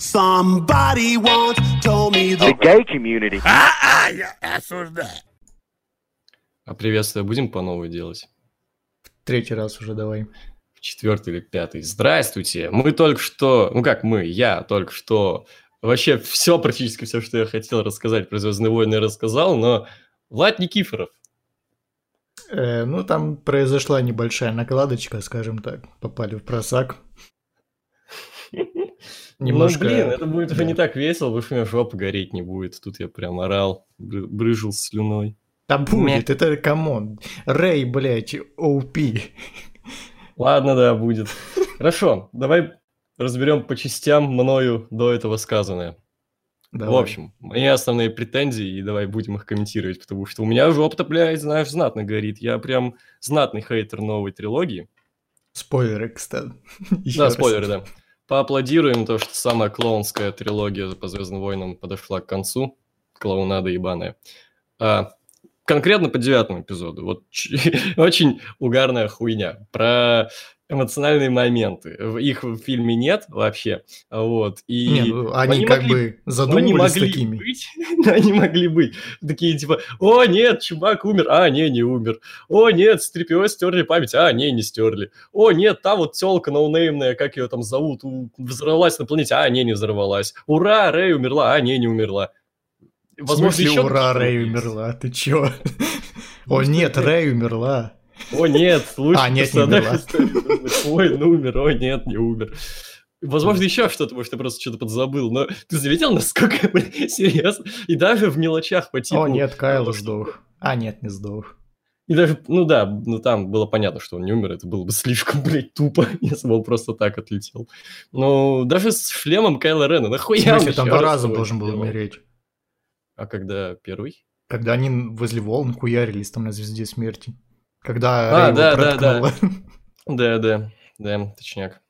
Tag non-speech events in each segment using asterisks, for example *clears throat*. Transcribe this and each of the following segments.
Somebody once told me The gay community. А, а, я осуждаю. А приветствие будем по новой делать? Третий раз уже давай. В четвертый или пятый. Здравствуйте! Мы только что... Ну как мы? Я только что... Вообще все, практически все, что я хотел рассказать про «Звездные войны» рассказал, но Влад Никифоров. Э, ну, там произошла небольшая накладочка, скажем так. Попали в просак. *laughs* Немножко... Ну, блин, это будет уже не так весело, потому что у меня жопа гореть не будет. Тут я прям орал, брызжил слюной. Да будет, это come on. Рэй, блядь, OP. Ладно, да, будет. Хорошо, давай разберем по частям мною до этого сказанное. Давай. В общем, мои основные претензии, и давай будем их комментировать, потому что у меня жопа-то, блядь, знаешь, знатно горит. Я прям знатный хейтер новой трилогии. Спойлеры, кстати. Еще *laughs* да, раз. спойлеры, да. Поаплодируем то, что самая клоунская трилогия по «Звездным войнам» подошла к концу. Клоунада ебаная. А, конкретно по девятому эпизоду. Вот *laughs* очень угарная хуйня. Про эмоциональные моменты. Их в фильме нет вообще. Вот. И не, ну, они, они как могли, бы задумывались они могли такими. Быть, *laughs* они могли быть. Такие типа, о, нет, чувак умер. А, не, не умер. О, нет, с стерли память. А, не, не стерли. О, нет, та вот телка ноунеймная, как ее там зовут, взорвалась на планете. А, не, не взорвалась. Ура, Рэй умерла. А, не, не умерла. Возможно, еще ура, Рэй умерла? Ты чё? О, нет, Рэй умерла. О, нет, лучше А, нет, не умерла. *laughs* Ой, ну умер, о, нет, не умер. Возможно, еще что-то, может, я просто что-то подзабыл, но ты заметил, насколько, *laughs* блин, серьезно? И даже в мелочах по типу... О, нет, Кайл сдох. А, нет, не сдох. И даже, ну да, ну там было понятно, что он не умер, это было бы слишком, *laughs* блядь, тупо, если бы он просто так отлетел. Но даже с шлемом Кайла Рена, нахуя он там два раза должен был умереть. А когда первый? Когда они возле волн хуярились там на Звезде Смерти. Когда а, да, да, да. Да, да, да, точняк.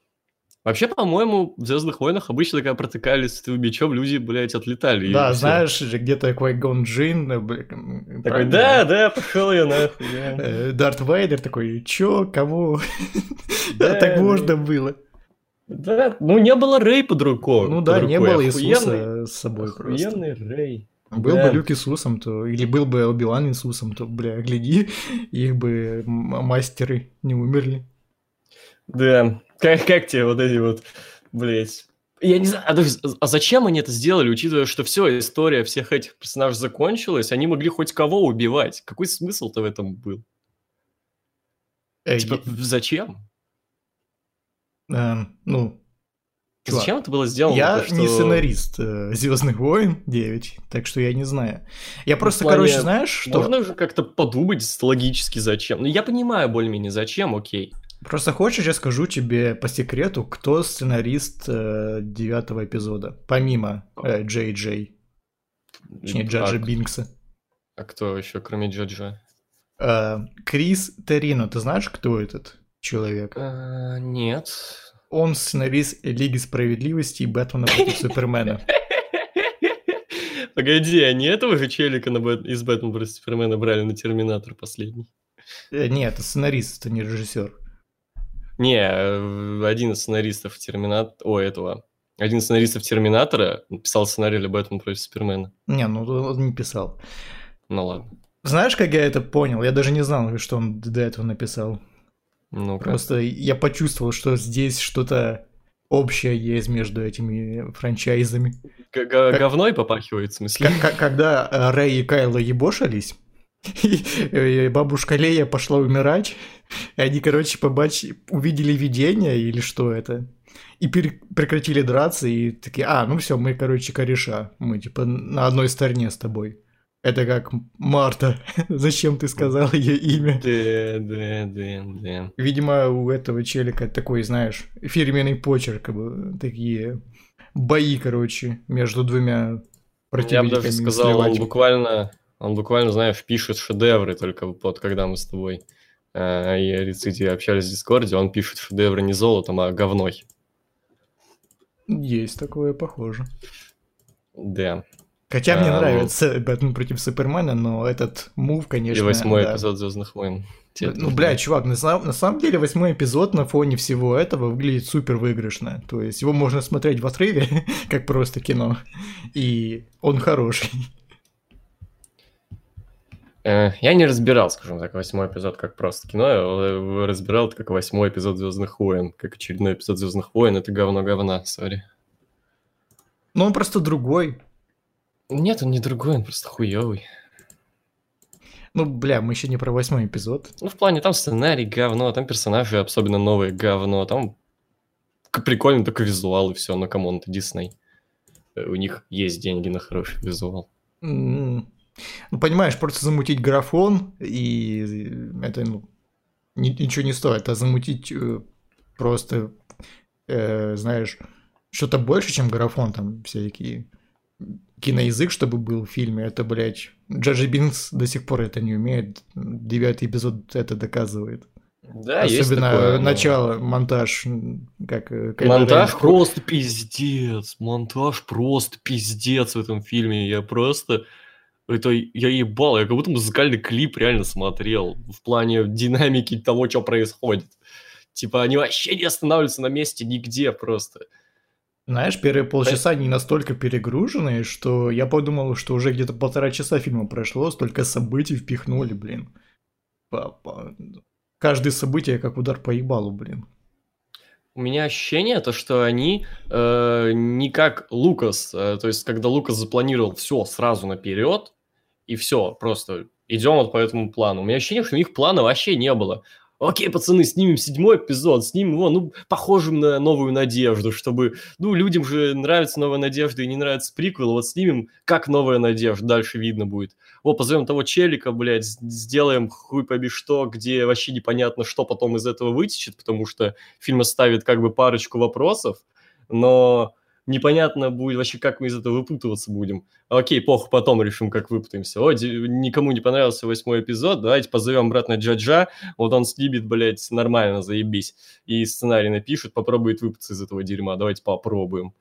Вообще, по-моему, в Звездных войнах обычно, когда протыкались с мечом, люди, блядь, отлетали. Да, знаешь, где-то Квайгон Джин. Э, такой, да, да, пошел я нахуй. Э, Дарт Вейдер такой, чё, кого? Да, *laughs* так можно было. Да, ну не было Рэй под рукой. Ну да, не было Иисуса с собой просто. Охуенный Рэй. Был да. бы Люк Иисусом, то или был бы Оби-Ван Иисусом, то, бля, гляди, *laughs* их бы мастеры не умерли. Да, как, как тебе вот эти вот, блядь, я не знаю, а, а зачем они это сделали, учитывая, что все, история всех этих персонажей закончилась, они могли хоть кого убивать. Какой смысл-то в этом был? Эй, типа, зачем? Эм, ну, Чувак, Зачем это было сделано? Я то, что... не сценарист э, Звездных войн 9, так что я не знаю. Я просто, плане, короче, знаешь, что. Можно же как-то подумать логически, зачем. Ну, я понимаю более-менее, зачем, окей. Просто хочешь, я скажу тебе по секрету, кто сценарист э, девятого эпизода, помимо э, Джей Джей. Точнее, Джаджа а, Бинкса. А кто еще, кроме Джаджа? Э, Крис Терино, ты знаешь, кто этот человек? А, нет. Он сценарист Лиги Справедливости и Бэтмена против Супермена. *laughs* Погоди, они этого же челика из Бэтмена против Супермена брали на Терминатор последний? Э, нет, это сценарист, это не режиссер. Не, э, один из сценаристов Терминатора... О, этого. Один из сценаристов Терминатора писал сценарий для Бэтмена против Супермена. Не, ну он не писал. Ну ладно. Знаешь, как я это понял? Я даже не знал, что он до этого написал. Ну Просто я почувствовал, что здесь что-то общее есть между этими франчайзами. Г -г Говной попахивает, в смысле? Когда Рэй и Кайло ебошились, и бабушка Лея пошла умирать, и они, короче, побач... увидели видение или что это, и пер... прекратили драться, и такие, а, ну все, мы, короче, кореша, мы, типа, на одной стороне с тобой. Это как Марта. *laughs* Зачем ты сказал ее имя? Да, да, да, да. Видимо, у этого челика такой, знаешь, фирменный почерк, как бы, такие бои, короче, между двумя противниками. Я бы даже сказал, он буквально, он буквально, знаешь, пишет шедевры только вот когда мы с тобой э, и Рецити общались в Дискорде, он пишет шедевры не золотом, а говной. Есть такое, похоже. Да. Хотя мне а, нравится ну... Бэтмен против Супермена, но этот мув, конечно... И восьмой да. эпизод Звездных войн. Ну, тоже. бля, чувак, на, на самом деле восьмой эпизод на фоне всего этого выглядит супер выигрышно. То есть его можно смотреть в отрыве, *laughs* как просто кино. И он хороший. Э, Я не разбирал, скажем так, восьмой эпизод как просто кино, я э, разбирал это как восьмой эпизод Звездных войн, как очередной эпизод Звездных войн, это говно говна, сори. Но он просто другой. Нет, он не другой, он просто хуёвый. Ну, бля, мы еще не про восьмой эпизод. Ну, в плане, там сценарий говно, там персонажи, особенно новые, говно, там прикольно только визуал и все, но come on, это Дисней. Э, У них есть деньги на хороший визуал. М. Ну, понимаешь, просто замутить графон, и это, ну, ни- ничего не стоит, а замутить э, просто, э, знаешь, что-то больше, чем графон, там всякие киноязык, чтобы был в фильме, это, блядь, Джа-Джа Бинкс до сих пор это не умеет, девятый эпизод это доказывает. Да, есть Особенно такое, но- начало, монтаж, м, как... э, Кайло Монтаж просто пиздец. Монтаж просто пиздец в этом фильме. Я просто... Это я ебал, я как будто музыкальный клип реально смотрел в плане динамики того, что происходит. Типа они вообще не останавливаются на месте нигде просто. Знаешь, первые полчаса они настолько перегруженные, что я подумал, что уже где-то полтора часа фильма прошло, столько событий впихнули, блин. Каждое событие как удар по ебалу, блин. У меня ощущение, то, что они э, не как Лукас, э, то есть когда Лукас запланировал все сразу наперед, и все, просто идем вот по этому плану. У меня ощущение, что у них плана вообще не было. Окей, пацаны, снимем седьмой эпизод, снимем его, ну, похожим на «Новую надежду», чтобы, ну, людям же нравится «Новая надежда» и не нравится приквел, вот снимем как «Новая надежда», дальше видно будет. Вот, позовем того челика, блядь, сделаем хуй пойми что, где вообще непонятно, что потом из этого вытечет, потому что фильм оставит как бы парочку вопросов, но непонятно будет вообще, как мы из этого выпутываться будем. Окей, похуй, потом решим, как выпутаемся. О, никому не понравился восьмой эпизод, давайте позовем обратно Джаджа, вот он снимет, блядь, нормально, заебись. И сценарий напишет, попробует выпутаться из этого дерьма, давайте попробуем.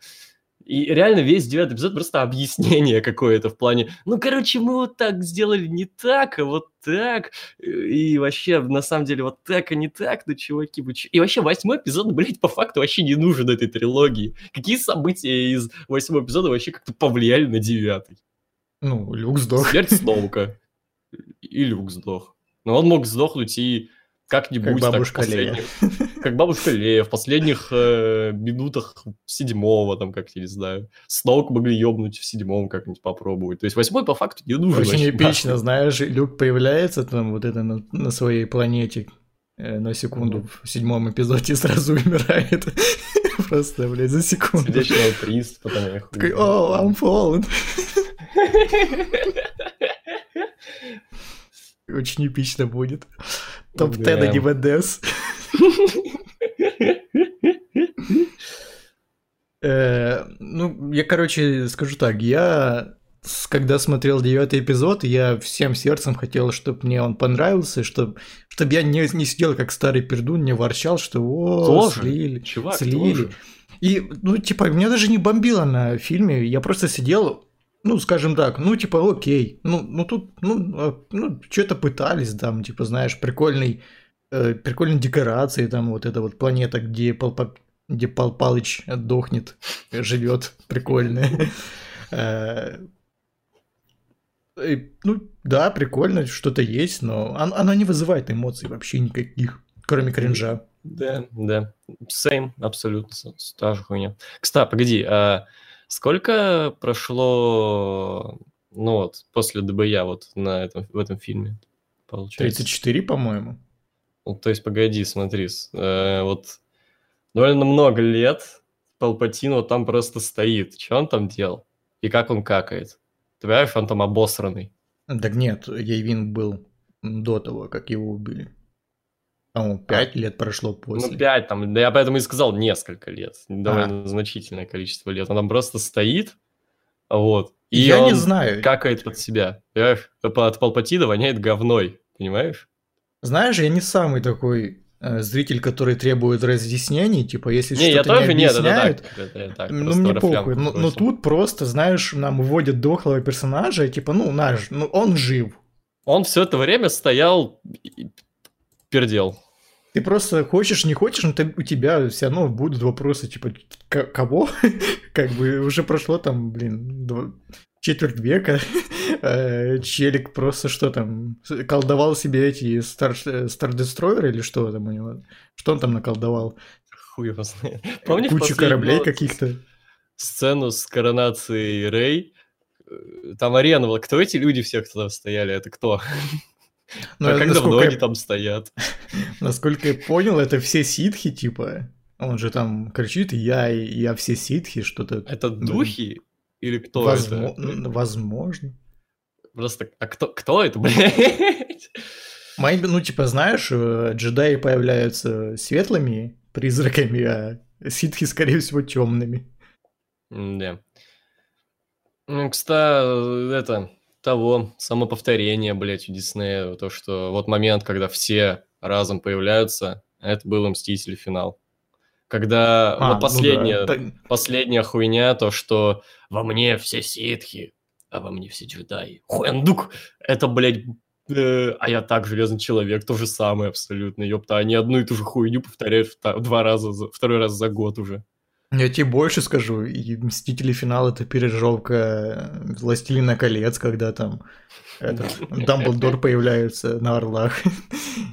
И реально весь девятый эпизод просто *laughs* объяснение какое-то в плане, ну, короче, мы вот так сделали не так, а вот так. И вообще, на самом деле, вот так, а не так, ну, чуваки, вы? И вообще, восьмой эпизод, блядь, по факту вообще не нужен этой трилогии. Какие события из восьмого эпизода вообще как-то повлияли на девятый? Ну, Люк сдох. Смерть Сноука. И Люк сдох. Но он мог сдохнуть и как-нибудь Как так бабушка Лея. последних- Как бабушка Лея в последних э, минутах седьмого, там, как я не знаю. Сноук могли ебнуть в седьмом как-нибудь попробовать. То есть восьмой по факту не нужен. Очень вообще эпично, знаешь, Люк появляется там вот это на, на своей планете э, на секунду в седьмом эпизоде *laughs* сразу умирает. *laughs* Просто, блядь, за секунду. Сердечного приступа там, я хуй Такой, о, I'm fallen. *laughs* Очень эпично будет. Топ-10 Да. ДВДС. Э, Ну, я, короче, скажу так, я когда смотрел девятый эпизод, я всем сердцем хотел, чтобы мне он понравился, чтобы, чтобы я не, не сидел как старый пердун, не ворчал, что о, Тоже, слили, Чувак, слили. тоже. И, ну, типа, меня даже не бомбило на фильме, я просто сидел, ну, скажем так, ну, типа, окей, ну, ну тут, ну, а, ну что-то пытались, там, типа, знаешь, прикольный, э, прикольные декорации, там, вот эта вот планета, где Пал, Па- где Пал Палыч отдохнет, живет, прикольная. *laughs* Э, Ну, да, прикольно, что-то есть, но он- оно не вызывает эмоций вообще никаких, кроме кринжа. Да, да. Same, абсолютно. Та же хуйня. Кстати, погоди, а сколько прошло, ну вот, после ДБЯ вот на этом, в этом фильме, получается? 34, по-моему. Ну, то есть, погоди, смотри, э, вот довольно много лет Палпатин вот там просто стоит. Что он там делал? И как он какает? Ты понимаешь, он там обосранный. Так нет, Ейвин был до того, как его убили. По-моему, 5 лет прошло после. Ну, пять там, да я поэтому и сказал несколько лет. Довольно значительное количество лет. Он там просто стоит, вот. И Я не знаю. какает под себя. Понимаешь? От Палпатина воняет говной. Понимаешь? Знаешь, я не самый такой э, зритель, который требует разъяснений. Типа, если не, я что-то тоже не нет, это объясняют. Это я так, ну мне похуй. Но, но бросил. тут просто, знаешь, нам вводят дохлого персонажа, типа, ну, наш, ну, он жив. Он все это время стоял пердел. Ты просто хочешь, не хочешь, но ты, у тебя все равно будут вопросы, типа, «К- кого? *laughs* как бы уже прошло там, блин, два- четверть века. *laughs* Э, Челик просто что там, колдовал себе эти Star, Star Destroyer или что там у него? Что он там наколдовал? Хуй его знает. Помнишь Кучу кораблей каких-то. Сцену с коронацией Рэй. Э, Там арена была. Кто эти люди все, кто там стояли? Это кто? *laughs* Ну, А как давно они там стоят? *laughs* насколько я понял, это все ситхи, типа. Он же там кричит, я, я все ситхи, что-то. Это духи? Или кто Возмо- это? м, Возможно. Просто, а кто, кто это, блядь? Мои, ну, типа, знаешь, э, джедаи появляются светлыми призраками, а ситхи, скорее всего, темными. Да. Ну, кстати, это, того, самоповторение, блядь, у Диснея, то, что вот момент, когда все разом появляются, это был «Мстители. Финал». Когда А, вот последняя, ну да. Последняя хуйня, то, что во мне все ситхи, а во мне все джедаи. Хуэндук! Это, блядь, э, а я так, Железный Человек, то же самое абсолютно, ёпта. Они одну и ту же хуйню повторяют два раза, за- второй раз за год уже. Я тебе больше скажу, и Мстители Финал это пережевка Властелина колец, когда там этот, *laughs* Дамблдор появляется на орлах.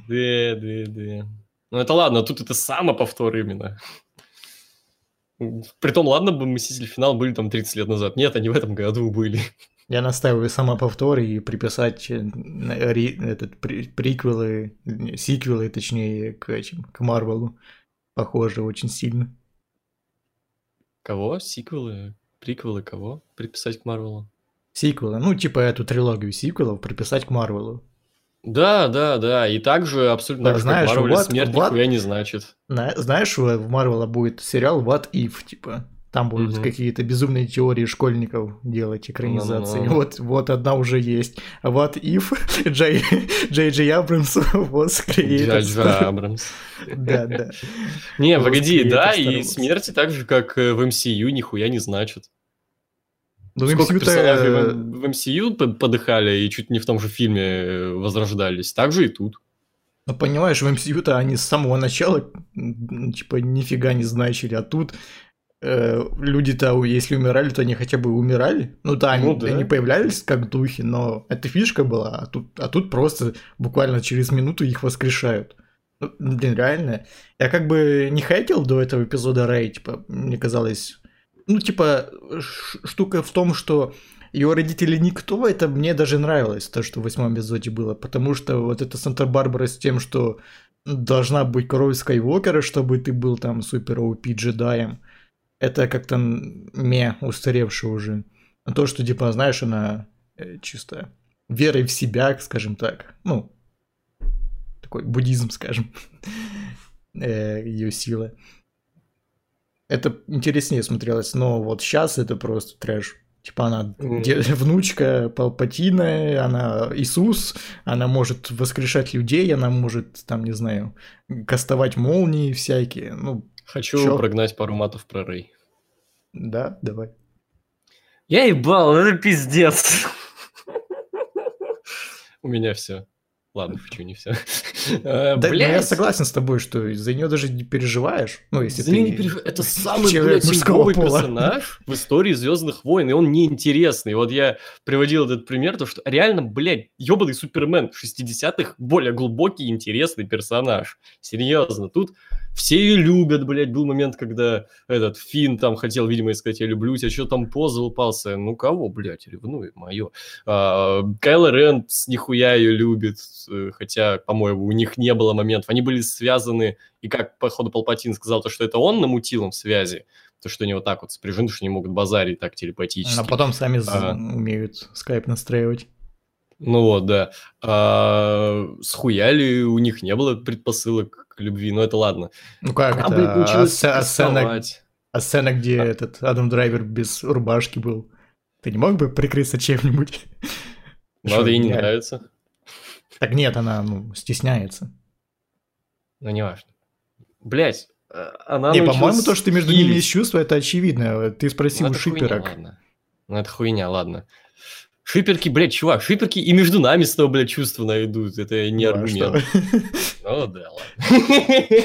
Да, да, да. Ну это ладно, тут это самоповтор именно. Притом, ладно бы Мстители Финал были там 30 лет назад. Нет, они в этом году были. Я настаиваю самоповтор и приписать э, ри- этот, при- приквелы, сиквелы, точнее, к этим, к Марвелу. Похоже очень сильно. Кого? Сиквелы? Приквелы кого? Приписать к Марвелу? Сиквелы, ну, типа эту трилогию сиквелов приписать к Марвелу. Да, да, да. И также абсолютно Да, так же, знаешь, как Марвел вот- смерть вот- нихуя не значит. На- знаешь, в Марвела будет сериал What If, типа. Там будут Мгм. какие-то безумные теории школьников делать экранизации. Ну-ну. Вот, вот одна уже есть. What *laughs* If Джей, Джей Джей Абрамс was created. Джаджа Абрамс. *laughs* Да, да. Не, погоди, да, и смерти так же, как э, в MCU, нихуя не значит. Ну, Сколько MCU-то, персонажей э, в, в MCU по- подыхали и чуть не в том же фильме э, возрождались. Так же и тут. Ну, понимаешь, в MCU-то они с самого начала, типа, нифига не значили, а тут люди-то, если умирали, то они хотя бы умирали. Ну да, они, Ну да. они появлялись как духи, но это фишка была, а тут, а тут просто буквально через минуту их воскрешают. Ну, блин, реально. Я как бы не хейтил до этого эпизода Рэй, типа, мне казалось... Ну, типа, штука в том, что ее родители никто, это мне даже нравилось, то, что в восьмом эпизоде было, потому что вот это Санта-Барбара с тем, что должна быть кровь Скайуокера, чтобы ты был там супер OP джедаем, это как-то ме устаревшее уже. А то, что, типа, знаешь, она э, чисто верой в себя, скажем так, ну, такой буддизм, скажем, *laughs* ее сила. Это интереснее смотрелось, но вот сейчас это просто трэш. Типа она внучка Палпатина, она Иисус, она может воскрешать людей, она может, там, не знаю, кастовать молнии всякие. Ну, Хочу Чё? прогнать пару матов про Рэй. да, давай. Я ебал, это пиздец. У меня все. Ладно, хочу не все. Да, ну, я согласен с тобой, что за нее даже не переживаешь. Ну, если За ты... не пережив- Это *laughs* самый, блядь, мужского пола. персонаж в истории Звездных войн, и он неинтересный. Вот я приводил этот пример, то что реально, блядь, ебаный Супермен 60-х более глубокий и интересный персонаж. Серьезно, тут все ее любят, блядь. Был момент, когда этот Финн там хотел, видимо, сказать, я люблю тебя, что там поза упался. Ну, кого, блядь, ревнует, мое. А, Кайло Рен с нихуя ее любит, э, хотя, по-моему, у них не было моментов. Они были связаны, и как, походу, Палпатин сказал, то, что это он намутил им связи, то, что они вот так вот спряжены, что они могут базарить так телепатически. А потом сами А. умеют скайп настраивать. Ну вот, да. А, схуяли, у них не было предпосылок к любви, но это ладно. Ну как Она, это? А а сцена, кастовать. а сцена, где этот Адам Драйвер без рубашки был. Ты не мог бы прикрыться чем-нибудь? *laughs* Ну, Что, это ей не не- нравится. Так нет, она, ну, стесняется. Но не важно. Блять, она не, по-моему, то, что между ними есть чувство, это очевидно. Ты спроси Ну, у ладно. Ну, это хуйня, ладно. Шиперки, блядь, чувак, шиперки и между нами с тобой, блядь, чувства найдут. Это не Ну, а аргумент. *laughs* Ну да, ладно.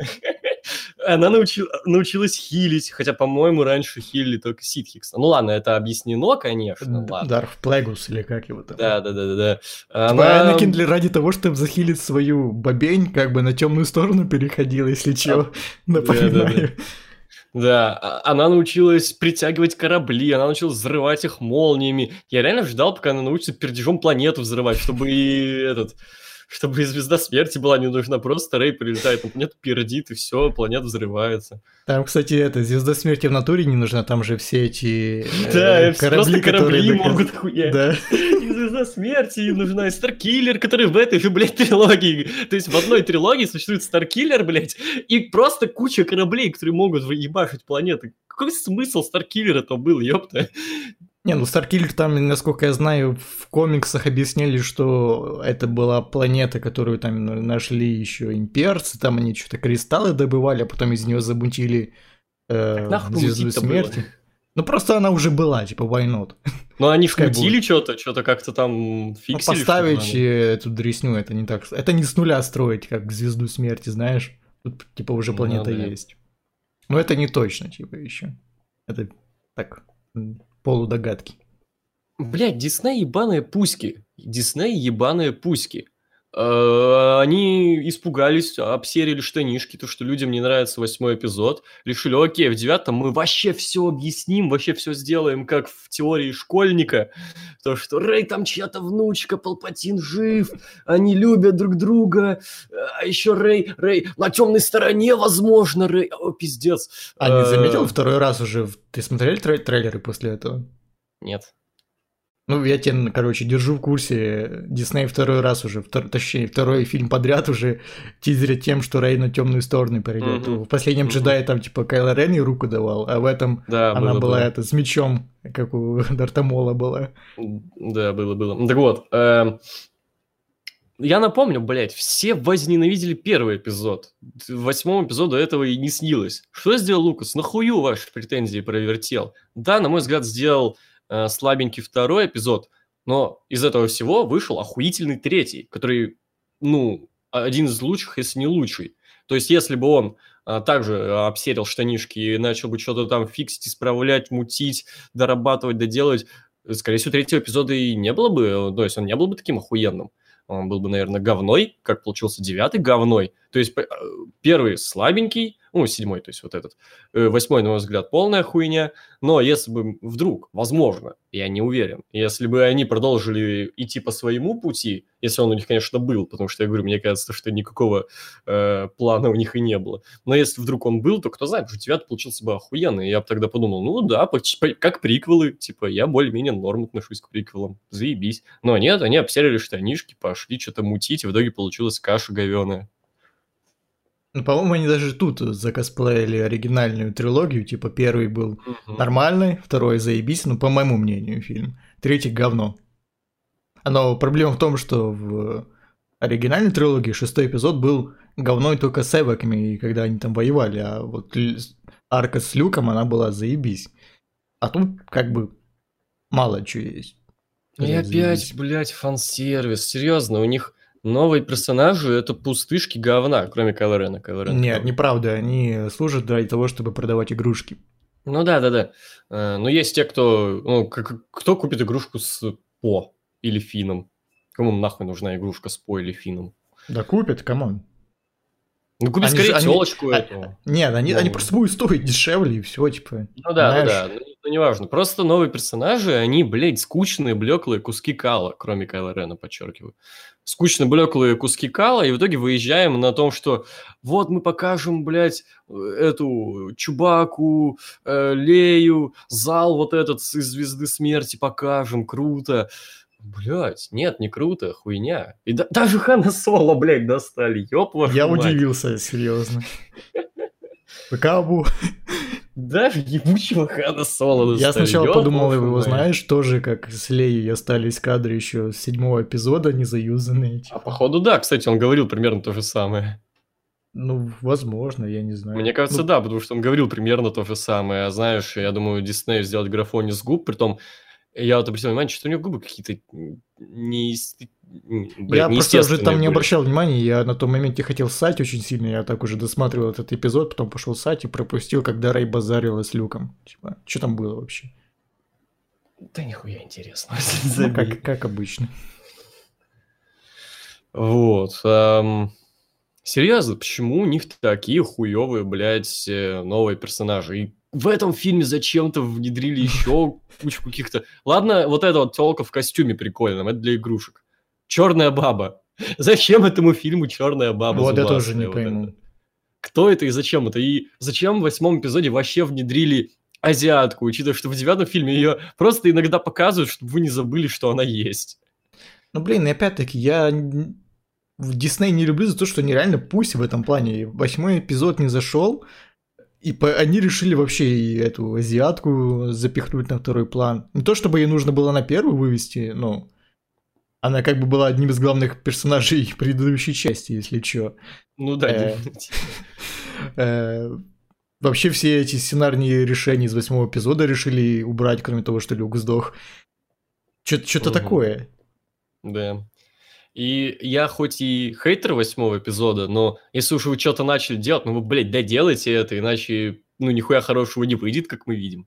*laughs* Она научи- научилась хилить, хотя, по-моему, раньше хилили только Ситхикс. Ну ладно, это объяснено, конечно. Дарф Плегус или как его там. Да, да, да, да. Типа Она... Энакин для- ради того, чтобы захилить свою бабень, как бы на темную сторону переходил, если чё, *laughs* напоминаю. Да, а- она научилась притягивать корабли, она научилась взрывать их молниями. Я реально ждал, пока она научится пердежом планету взрывать, чтобы и этот... Чтобы и звезда смерти была не нужна, просто Рэй прилетает на планету, пердит, и все, планета взрывается. Там, кстати, это, звезда смерти в натуре не нужна, там же все эти э, Да, это просто корабли которые могут хуять. Да. Звезда смерти и нужна, и Старкиллер, который в этой же, блядь, трилогии. То есть в одной трилогии существует Старкиллер, блядь, и просто куча кораблей, которые могут ебашить планеты. Какой смысл Старкиллера-то был, ёпта? Не, ну Старкиллер там, насколько я знаю, в комиксах объяснили, что это была планета, которую там нашли еще имперцы, там они что-то кристаллы добывали, а потом из нее замутили э, звезду мутить-то было? Ну просто она уже была, типа, why not? Ну они шмутили что-то, что-то как-то там Ну, фиксили. поставить что-то, э, эту дресню, это не так. Это не с нуля строить, как звезду смерти, знаешь. Тут, типа, уже Ну планета да. есть. Но это не точно, типа, еще. Это так, полудогадки. Блять, Дисней ебаные пуськи. Дисней ебаные пуськи. Э, Они испугались, обсерили штанишки, то, что людям не нравится восьмой эпизод. Решили, окей, в девятом мы вообще все объясним, вообще все сделаем, как в теории школьника. То, что Рэй там чья-то внучка, Палпатин жив, они любят друг друга. А еще Рэй, Рэй на темной стороне, возможно, Рэй. О, пиздец. А не Э, заметил второй раз уже? Ты смотрели трей- трейлеры после этого? Нет. Ну, я тебя, короче, держу в курсе. Дисней второй раз уже, втор- точнее, второй фильм подряд уже тизерит тем, что Рэй на темную сторону перейдет. Мгм. В последнем Мгм. джедае там, типа, Кайло Рен руку давал, а в этом Да, она было, была было. это с мечом, как у *laughs* Дартамола была. Да, было, было. Так вот, эм, я напомню, блядь, все возненавидели первый эпизод. Восьмому эпизоду этого и не снилось. Что сделал Лукас? Нахую ваши претензии провертел? Да, на мой взгляд, сделал э, слабенький второй эпизод, но из этого всего вышел охуительный третий, который, ну, один из лучших, если не лучший. То есть, если бы он а, также обсерил штанишки и начал бы что-то там фиксить, исправлять, мутить, дорабатывать, доделать, скорее всего, третьего эпизода и не было бы, э, то есть он не был бы таким охуенным. Он был бы, наверное, говной, как получился девятый говной. То есть э, первый слабенький, ну, седьмой, то есть вот этот. Э, Восьмой, на мой взгляд, полная хуйня. Но если бы вдруг, возможно, я не уверен, если бы они продолжили идти по своему пути, если он у них, конечно, был, потому что, я говорю, мне кажется, что никакого э, плана у них и не было. Но если вдруг он был, то кто знает, что девятый получился бы охуенный. Я бы тогда подумал, ну да, как приквелы, типа, я более-менее норм отношусь к приквелам, заебись. Но нет, они обсерили штанишки, пошли что-то мутить, и в итоге получилась каша говеная. Ну, по-моему, они даже тут закосплеили оригинальную трилогию, типа первый был нормальный, второй заебись, ну, по моему мнению, фильм. Третий говно. Но проблема в том, что в оригинальной трилогии шестой эпизод был говной только с эвоками, и когда они там воевали, а вот арка с Люком, она была заебись. А тут как бы мало чего есть. И Сказать опять, заебись. блядь, фан-сервис. Серьезно, у них новые персонажи это пустышки говна, кроме Кайло Рена. Кайло Рен Нет, говно. неправда, они служат для того, чтобы продавать игрушки. Ну да, да, да. Э, Но есть те, кто, ну, кто купит игрушку с По или Фином. Кому нахуй нужна игрушка с По или Фином? Да купят, come on. Ну, купи Они скорее они- телочку а- эту. Нет, они, они Ну. просто будут стоить дешевле и все, типа. Ну да, знаешь. ну да, ну, ну, неважно. Просто новые персонажи, они, блядь, скучные, блеклые куски кала, кроме Кайла Рена, подчеркиваю. Скучные, блеклые куски кала, и в итоге выезжаем на том, что вот мы покажем, блядь, эту Чубаку, э, Лею, зал вот этот из Звезды Смерти покажем, круто. Блядь, нет, не круто, хуйня. И да- даже Хана Соло, блядь, достали, ёб вашу Я мать. удивился, серьезно. Кабу. Даже ебучего Хана Соло Я достали, сначала ёб подумал, его мать. знаешь, тоже как с Леей остались кадры еще с седьмого эпизода, не заюзанные. А походу, да, кстати, он говорил примерно то же самое. Ну, возможно, я не знаю. Мне кажется, Ну, да, потому что он говорил примерно то же самое. А знаешь, я думаю, Дисней сделать графоне с губ, притом я вот обратил внимание, что у него губы какие-то не... Блядь, я просто уже там были. не обращал внимания, я на том моменте хотел ссать очень сильно, я так уже досматривал этот эпизод, потом пошел ссать и пропустил, когда Рэй базарила с Люком. Типа, что там было вообще? Да нихуя интересно. *laughs* Ну, как, как обычно. Вот. Эм, серьезно, почему у них такие хуевые, блядь, э, новые персонажи? И в этом фильме зачем-то внедрили еще кучу каких-то... Ладно, вот эта вот телка в костюме прикольном, это для игрушек. Черная баба. Зачем этому фильму черная баба? Вот это тоже не вот пойму. Это? Кто это и зачем это? И зачем в восьмом эпизоде вообще внедрили азиатку, учитывая, что в девятом фильме ее просто иногда показывают, чтобы вы не забыли, что она есть. Ну, блин, и опять-таки, я в Дисней не люблю за то, что они реально пусть в этом плане. Восьмой эпизод не зашел, и по, они решили вообще и эту азиатку запихнуть на второй план. Не то, чтобы ей нужно было на первый вывести, но она как бы была одним из главных персонажей *laughs* предыдущей части, если чё. Ну да. Э, *laughs* э, вообще все эти сценарные решения из восьмого эпизода решили убрать, кроме того, что Люк сдох. Что-то такое. Да. И я хоть и хейтер восьмого эпизода, но если уж вы что-то начали делать, ну вы, блядь, доделайте это, иначе, ну, нихуя хорошего не выйдет, как мы видим.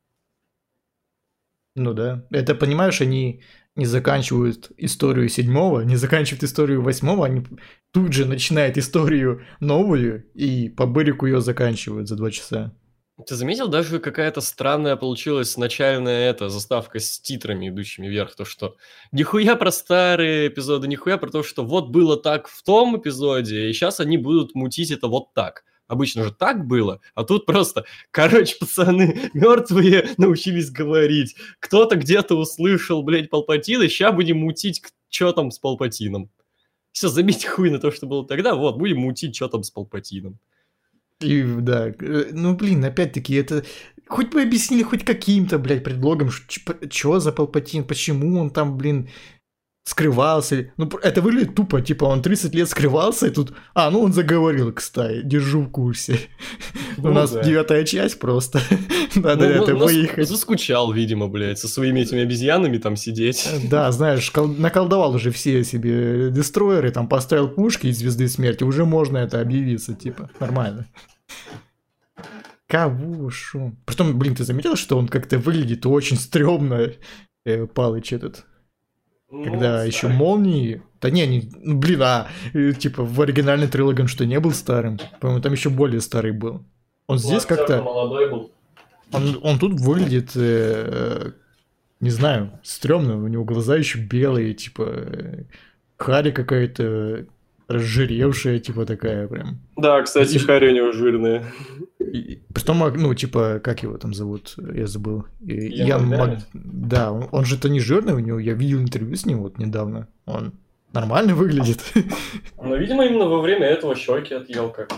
Ну да. Это, понимаешь, они не заканчивают историю седьмого, не заканчивают историю восьмого, они тут же начинают историю новую и по бырику ее заканчивают за два часа. Ты заметил, даже какая-то странная получилась начальная эта заставка с титрами, идущими вверх, то что нихуя про старые эпизоды, нихуя про то, что вот было так в том эпизоде, и сейчас они будут мутить это вот так. Обычно же так было, а тут просто, короче, *laughs* пацаны, мертвые научились говорить. Кто-то где-то услышал, блядь, Палпатина, сейчас будем мутить, что там с Палпатином. Все, забейте хуй на то, что было тогда, вот, будем мутить, что там с Палпатином. И, да, э, ну, блин, опять-таки, это... Хоть бы объяснили хоть каким-то, блядь, предлогом, что за Палпатин, почему он там, блин, скрывался. Ну, это выглядит тупо, типа он 30 лет скрывался, и тут... А, ну он заговорил, кстати, держу в курсе. У ну нас девятая часть просто. Надо ну, это выехать. Заскучал, видимо, блядь, со своими этими обезьянами там сидеть. Да, знаешь, наколдовал уже все себе дестройеры, там поставил пушки из Звезды Смерти, уже можно это объявиться, типа, нормально. Кого шо? Притом, блин, ты заметил, что он как-то выглядит очень стрёмно, э, Палыч этот? Ну, когда еще молнии. Да не, не, ну, блин, а э, типа в оригинальной трилогии он что не был старым? По-моему, там еще более старый был. Он здесь как-то. Молодой был. Он, он тут выглядит, э, не знаю, стрёмно. У него глаза еще белые, типа э, Хари какая-то разжиревшая, типа такая прям. Да, кстати, и... Харри у него жирная. И, потом, ну, типа, как его там зовут, я забыл. Ян, Ян Мак... Да, он, он же-то не жирный у него, я видел интервью с ним вот недавно. Он нормально выглядит. *laughs* Ну, видимо, именно во время этого щеки отъел как-то.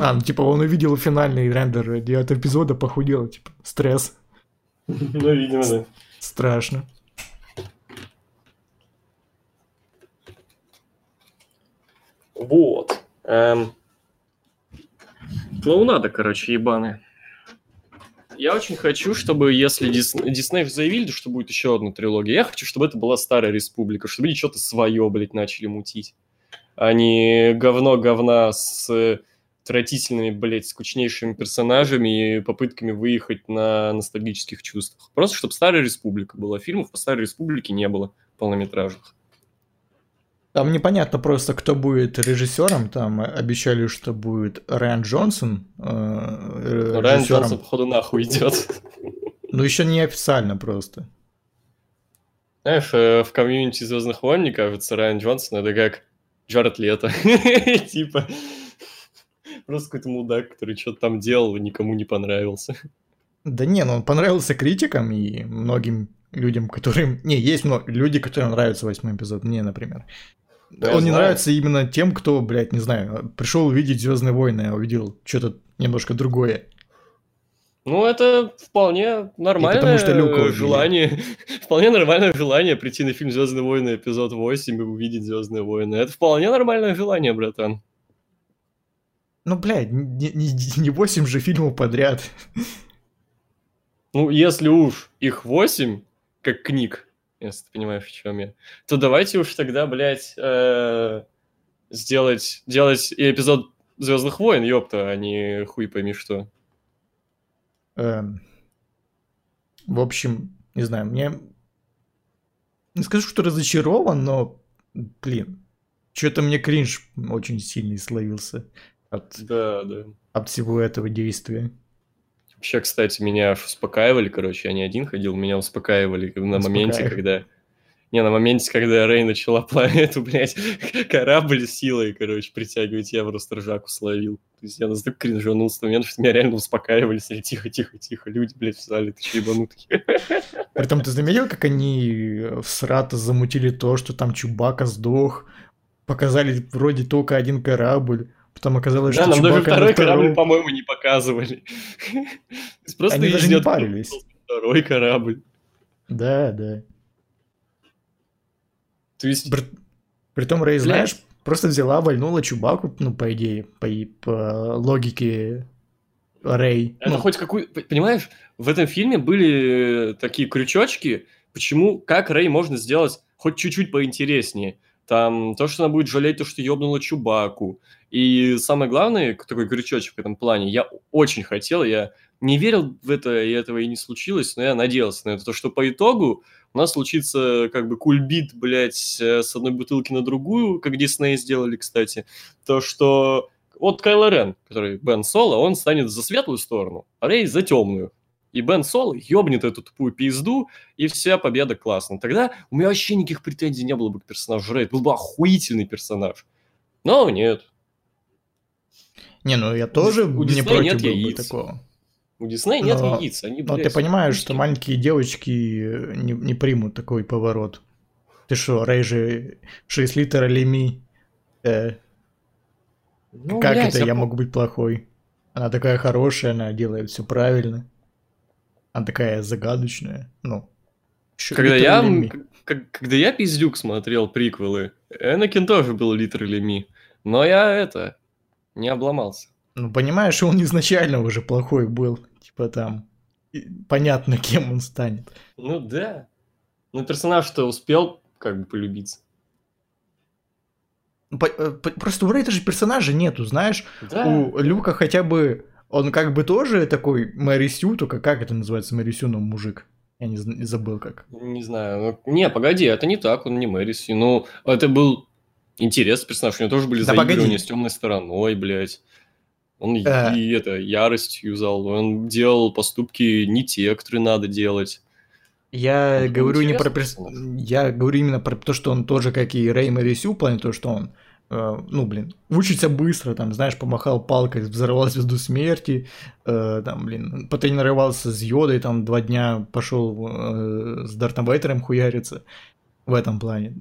А, ну, типа, он увидел финальный рендер девятого эпизода, похудел, типа, стресс. *laughs* Ну, видимо, да. Страшно. Вот. Эм... Клоунада, короче, ебаная. Я очень хочу, чтобы, если Дисней заявили, что будет еще одна трилогия, я хочу, чтобы это была Старая Республика, чтобы они что-то свое, блядь, начали мутить. А не говно говна с отвратительными, блядь, скучнейшими персонажами и попытками выехать на ностальгических чувствах. Просто, чтобы Старая Республика была. Фильмов по Старой Республике не было полнометражных. Там непонятно просто, кто будет режиссером. Там обещали, что будет Райан Джонсон. Э, Райан Джонсон, походу, нахуй идет. Ну, еще не официально просто. Знаешь, э, в комьюнити Звездных войн, мне кажется, Райан Джонсон это как Джаред Лето. *laughs* Типа, просто какой-то мудак, который что-то там делал и никому не понравился. Да не, ну он понравился критикам и многим людям, которым... Не, есть много люди, которым нравится восьмой эпизод. Мне, например. Да, Он не знаю. нравится именно тем, кто, блядь, не знаю, пришел увидеть Звездные войны, а увидел что-то немножко другое. Ну, это вполне нормальное потому, что Люка желание. *laughs* вполне нормальное желание прийти на фильм Звездные войны эпизод 8 и увидеть Звездные войны. Это вполне нормальное желание, братан. Ну, блядь, не, не, не 8 же фильмов подряд. Ну, если уж их 8, как книг, если ты понимаешь, в чем я, то давайте уж тогда, блядь, э, сделать, делать и эпизод Звездных войн, ёпта, а не хуй пойми что. Эм, в общем, не знаю, мне... Не скажу, что разочарован, но, блин, что-то мне кринж очень сильный словился от, Да, да. от всего этого действия. Вообще, кстати, меня аж успокаивали, короче, я не один ходил, меня успокаивали на моменте, когда... Не, на моменте, когда Рэй начала планету, *laughs* блядь, корабль силой, короче, притягивать, я просто ржаку словил. То есть я настолько кринжанул с того момента, что меня реально успокаивали, сказали, тихо, тихо, тихо, люди, блядь, в зале, ты че ебанутый? *laughs* Притом ты заметил, как они в Срата замутили то, что там Чубака сдох, показали вроде только один корабль, потом оказалось, Да, что нам даже второй корабль, втором. по-моему, не показывали. *laughs* Просто Они даже не парились. Второй корабль. Да, да. То есть, При- Притом Рэй, знаешь, просто взяла, вальнула Чубаку, ну, по идее, по, по логике Рэй. это Ну, хоть какой... п- Понимаешь, в этом фильме были э, такие крючочки, почему, как Рэй можно сделать хоть чуть-чуть поинтереснее. Там то, что она будет жалеть, то, что ёбнула Чубаку. И самое главное, такой крючочек в этом плане, я очень хотел, я не верил в это, и этого и не случилось, но я надеялся на это, то, что по итогу у нас случится как бы кульбит, блядь, э, с одной бутылки на другую, как Дисней сделали, кстати, то, что вот Кайло Рен, который Бен Соло, он станет за светлую сторону, а Рей за темную. И Бен Соло ёбнет эту тупую пизду, и вся победа классно. Тогда у меня вообще никаких претензий не было бы к персонажу Рей. Был бы охуительный персонаж. Но нет. Не, ну я тоже у не Диснея против нет яиц. такого. У Диснея нет Но- яиц. Они, Но блядь, ты понимаешь, что маленькие девочки не, не примут такой поворот. Ты что, Рэй же 6 литров Леми. Э, Ну, как блядь, это я по- могу быть плохой? Она такая хорошая, она делает все правильно. Она такая загадочная. Ну. Когда я, к- когда я пиздюк смотрел приквелы, Энакин тоже был литр Леми. Но я это, не обломался. Ну, понимаешь, он изначально уже плохой был. Типа там, понятно, кем он станет. Ну да. Ну персонаж-то успел как бы полюбиться. Ну, по- э, по- Просто у Рейта же персонажа нету, знаешь. Да. У Люка хотя бы... Он как бы тоже такой Мэри Сью, только как это называется Мэри Сью, но мужик? Я не, забыл как. Не знаю. Ну, не, погоди, это не так, он не Мэриси. Ну, это был интересный персонаж. У него тоже были Да заигрывания погоди. с темной стороной, блядь. Он Э. и это, ярость юзал. Он делал поступки не те, которые надо делать. Я был говорю не про перс... Я говорю именно про то, что он тоже, как и Рэй Мэри Сью, в плане того, что он э, ну, блин, учится быстро, там, знаешь, помахал палкой, взорвал звезду смерти, э, там, блин, потренировался с Йодой, там, два дня пошел э, с Дартом Вейтером хуяриться в этом плане.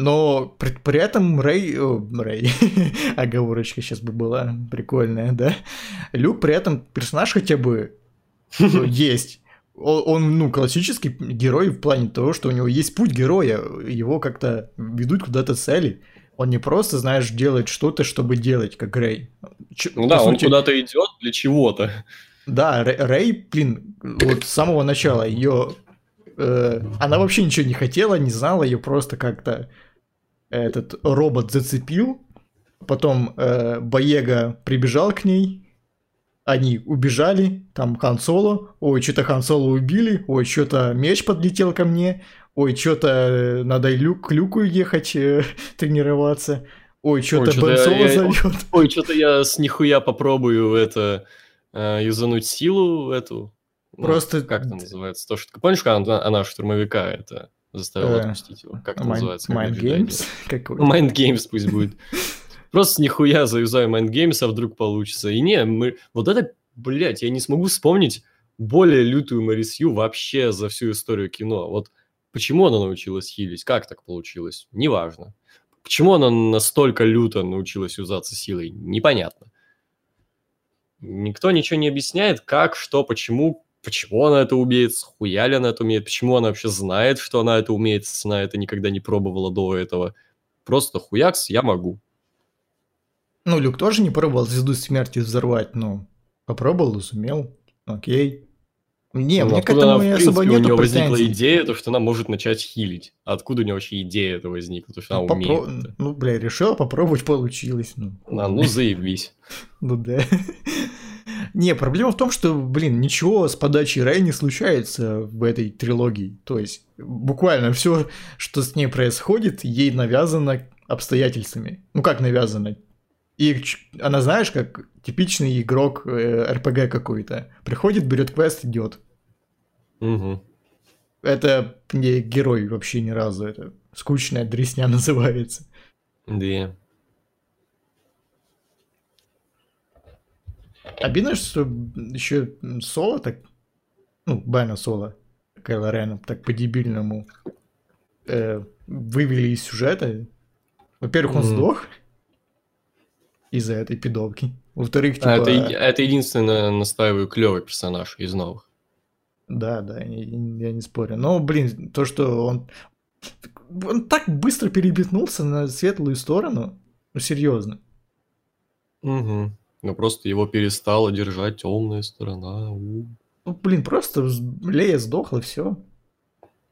Но при, при этом Рэй, о, Рэй, *laughs* оговорочка сейчас бы была прикольная, да? Люк при этом персонаж хотя бы э, *laughs* есть. О- Он, ну, классический герой в плане того, что у него есть путь героя, его как-то ведут куда-то цели. Он не просто, знаешь, делает что-то, чтобы делать, как Рэй. Ч- Ну да, он сути, куда-то идет для чего-то. Да, Рэй, блин, вот с самого начала ее... она вообще ничего не хотела, не знала, ее просто как-то этот робот зацепил. Потом э, Боега прибежал к ней, они убежали, там Хан Соло, ой, что-то Хан Соло убили, ой, что-то меч подлетел ко мне, ой, что-то надо люк, к Люку ехать э, *laughs* тренироваться, ой, что-то Бен Соло я- зовет. *laughs* Ой, что-то я с нихуя попробую это э, юзануть силу эту. Ну, Просто- Как это называется? То, что... Помнишь, она, она штурмовика это заставила Э, отпустить его? Как это называется? Mind Games? *laughs* Mind Games пусть будет. Просто нихуя заюзаю Mind Games, а вдруг получится. И не, мы... Вот это, блядь, я не смогу вспомнить более лютую Марисью вообще за всю историю кино. Вот почему она научилась хилить? Как так получилось? Неважно. Почему она настолько люто научилась юзаться силой? Непонятно. Никто ничего не объясняет, как, что, почему, почему она это умеет, хуя ли она это умеет, почему она вообще знает, что она это умеет, если она это никогда не пробовала до этого. Просто хуякс, я могу. Ну, Люк тоже не пробовал звезду смерти взорвать, но попробовал и сумел. Окей. Не, Ну, мне к этому она, в особо принципе, у нету нее возникла идея, то, что она может начать хилить. Откуда у нее вообще идея это возникла? То, что она Ну, умеет. попро- это? ну, бля, решила попробовать, получилось. Ну, А, ну, заебись. *laughs* ну да. Не, проблема в том, что, блин, ничего с подачей Рэй не случается в этой трилогии. То есть, буквально все, что с ней происходит, ей навязано обстоятельствами. Ну, как навязано? И она, знаешь, как типичный игрок э, РПГ какой-то. Приходит, берет квест, идет. Мгм. Это не герой вообще ни разу. Это скучная дресня *laughs* называется. Да. Обидно, что еще Соло так... Ну, Байна Соло, Кайло Рена, так по-дебильному э, вывели из сюжета. Во-первых, он Мгм. сдох из-за этой пидовки. Во-вторых, типа... А, это, это единственный, настаиваю, клевый персонаж из новых. Да, да, я, я не спорю. Но, блин, то, что он... Он так быстро перебитнулся на светлую сторону. Ну, серьезно. Угу. Ну, просто его перестала держать темная сторона. У. Ну, блин, просто Лея сдохла, все.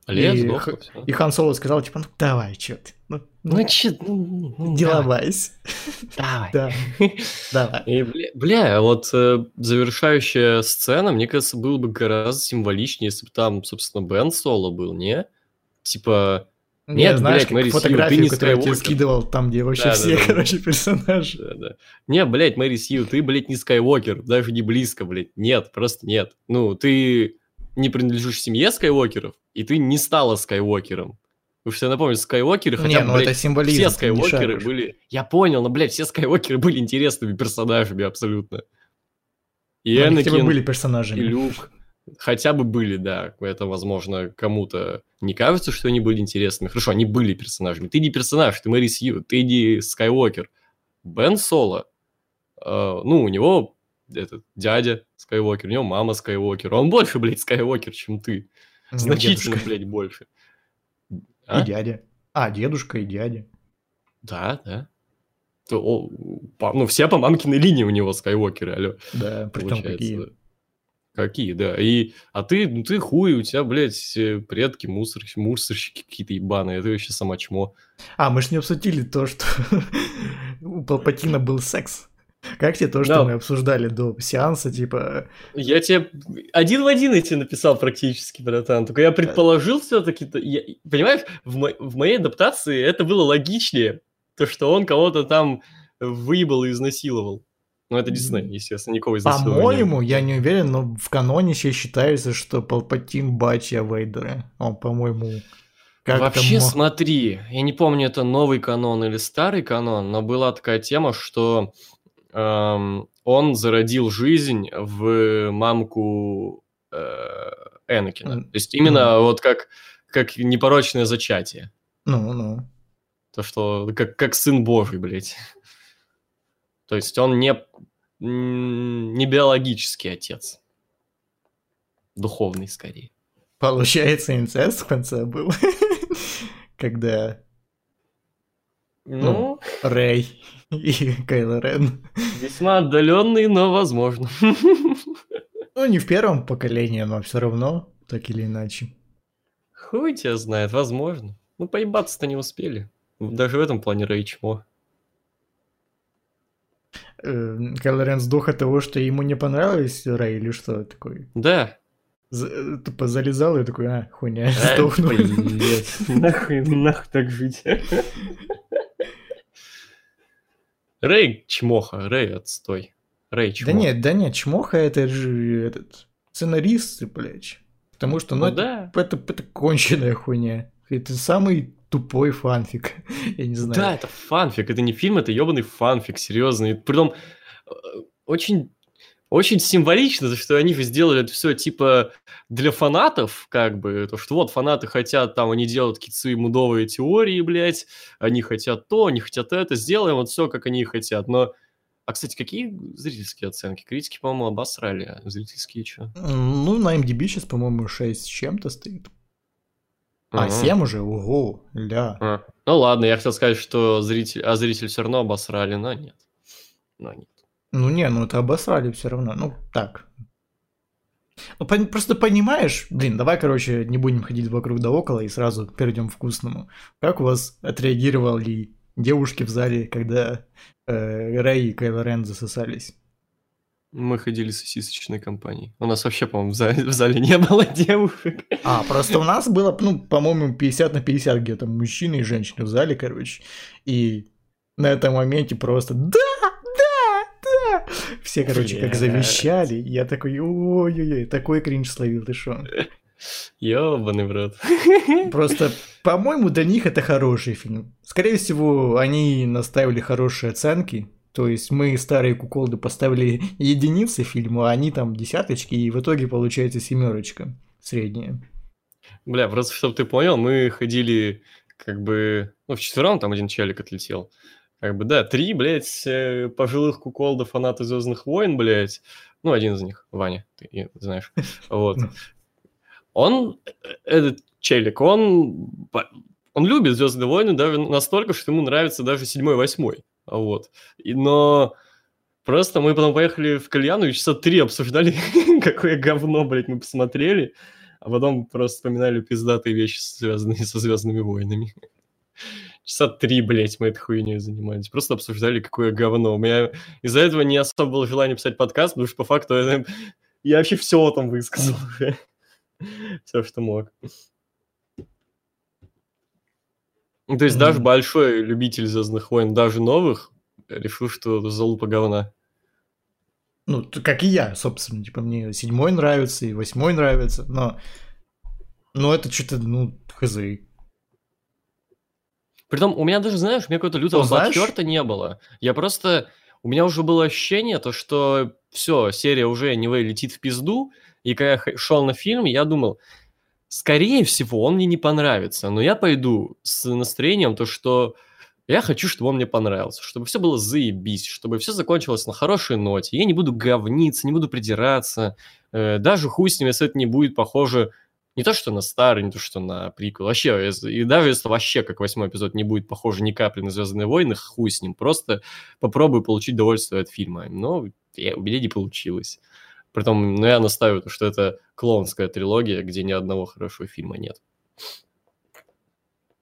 Лея И сдохла, х- всё. И Хан Соло сказал, типа, ну давай, чё ты. Ну, ну, Ну, че, ну, ну, деловайся. Давай. Да, *laughs* давай. И, бля, бля, вот э, завершающая сцена, мне кажется, было бы гораздо символичнее, если бы там, собственно, Бен Соло был, не? Типа, Не, Нет, знаешь, блядь, как Мэри Сью, ты не которую я тебе скидывал, там, где вообще Да, да, все, да. короче, персонажи. да, да. Не, блядь, Мэри Сью, ты, блядь, не Скайуокер, даже не близко, блядь. Нет, просто нет. Ну, ты не принадлежишь семье Скайуокеров, и ты не стала Скайуокером. Вы все напомните, Скайуокеры, хотя Не, ну блядь, это символизм. все Скайуокеры были... Я понял, но, блядь, все Скайуокеры были интересными персонажами абсолютно. И бы Энакин, были и персонажами. Люк. Хотя бы были, да. Это, возможно, кому-то не кажется, что они были интересными. Хорошо, они были персонажами. Ты не персонаж, ты Мэри Сью, ты не Скайуокер. Бен Соло, э, ну, у него этот дядя Скайуокер, у него мама Скайуокер. Он больше, блядь, Скайуокер, чем ты. У него Значительно, дедушка блядь, больше. И А? дядя. А, дедушка и дядя. Да, да. То, о, по- ну, все по мамкиной линии у него Скайуокеры, алло. Да, притом получается, какие. Какие, да. И, а ты, ну ты хуй, у тебя, блядь, э, предки, мусор, мусорщики какие-то ебаные, это вообще сама чмо. А, мы ж не обсудили то, что *laughs* у Палпатина был секс. Как тебе то, что Да. мы обсуждали до сеанса, типа... Я тебе один в один эти написал практически, братан. Только я предположил все-таки, понимаешь, в, мо- в моей адаптации это было логичнее, то, что он кого-то там выебал и изнасиловал. Ну, это Дисней, естественно, никакого изнасилования. По-моему, я не уверен, но в каноне еще считается, что Палпатин батя Вейдера. Он, по-моему... как-то Вообще, мо- смотри, я не помню, это новый канон или старый канон, но была такая тема, что эм, он зародил жизнь в мамку э, Энакина. То есть именно вот как, как непорочное зачатие. Ну, ну. То, что как, как сын Божий, блядь. То есть он не, не биологический отец. Духовный, скорее. Получается, инцест в конце был. *laughs* Когда Ну, Рэй и Кайло Рен. весьма отдаленный, но возможно. *laughs* Ну, не в первом поколении, но все равно, так или иначе. Хуй тебя знает, возможно. Ну, поебаться-то не успели. Даже в этом плане Рэй чмо. Э, Кайло Рен сдох от того, что ему не понравилось Рэй или что такое? Да. За- э, Тупо залезал и такой, а, хуйня, Э, сдохну. *laughs* Нахуй, нахуй так жить. Рэй чмоха, Рэй отстой. Рэй Да чмо. нет, да нет, Чмоха это же этот сценарист, блядь. Потому что, ну, Ну да. это, это конченая хуйня. Это самый тупой фанфик. *laughs* Я не знаю. Да, это фанфик, это не фильм, это ебаный фанфик, серьезно. И притом э, очень, очень символично, что они сделали это все типа для фанатов, как бы, то, что вот фанаты хотят, там, они делают какие-то свои мудовые теории, блядь, они хотят то, они хотят это, сделаем вот все, как они хотят. Но, а, кстати, какие зрительские оценки? Критики, по-моему, обосрали, а зрительские что? Ну, на MDB сейчас, по-моему, 6 с чем-то стоит. А, 7 уже? Ого, ля. А, Ну ладно, я хотел сказать, что зритель, а зритель все равно обосрали, но нет. Но нет. Ну не, ну это обосрали все равно. Ну, так. Ну, пон- просто понимаешь, блин, давай, короче, не будем ходить вокруг да около и сразу перейдем к вкусному. Как у вас отреагировали девушки в зале, когда э, Рэй и Кайло Рен засосались? Мы ходили с сосисочной компанией. У нас вообще, по-моему, в зале, в зале не было *laughs* девушек. А, просто у нас было, ну, по-моему, 50 на 50 где-то мужчины и женщины в зале, короче. И на этом моменте просто да, да, да. Все, короче, как Блядь. завещали. Я такой, ой-ой-ой, такой кринж словил, ты шо? Ёбаный в рот. *laughs* Просто, по-моему, для них это хороший фильм. Скорее всего, они наставили хорошие оценки. То есть мы, старые куколды, поставили единицы фильму, а они там десяточки, и в итоге получается семерочка средняя. Бля, просто чтобы ты понял, мы ходили как бы... Ну, вчетвером там один челик отлетел. Как бы, да, три, блядь, э, пожилых куколда фанаты Звездных войн, блядь. Ну, один из них, Ваня, ты знаешь. *laughs* Вот. Он, э, этот челик, он, он любит Звездные войны даже настолько, что ему нравится даже седьмой, восьмой. Вот. И, но просто мы потом поехали в кальяну и часа три обсуждали, *laughs* какое говно, блядь, мы посмотрели, а потом просто вспоминали пиздатые вещи, связанные со Звездными войнами. Часа три, блядь, мы этой хуйней занимались. Просто обсуждали, какое говно. У меня из-за этого не особо было желания писать подкаст, потому что по факту я, я вообще все там высказал. *laughs* Все, что мог. Ну, То есть даже Мгм. большой любитель Звездных войн, даже новых, решил, что залупа говна. Ну, как и я, собственно. Типа, мне седьмой нравится, и восьмой нравится, но... Но это что-то, ну, хз. Притом, у меня даже, знаешь, у меня какого-то лютого Ну, знаешь- бадхерта не было. Я просто... У меня уже было ощущение, то, что все, серия уже Anyway летит в пизду, и когда я шел на фильм, я думал, скорее всего, он мне не понравится, но я пойду с настроением, то, что я хочу, чтобы он мне понравился, чтобы все было заебись, чтобы все закончилось на хорошей ноте, я не буду говниться, не буду придираться, э, даже хуй с ним, если это не будет похоже не то, что на старый, не то, что на приквел. Вообще, и даже если вообще, как восьмой эпизод, не будет похоже ни капли на Звездные войны, хуй с ним. Просто попробую получить удовольствие от фильма. Но я, у меня не получилось. Притом, ну, я настаиваю, что это клоунская трилогия, где ни одного хорошего фильма нет.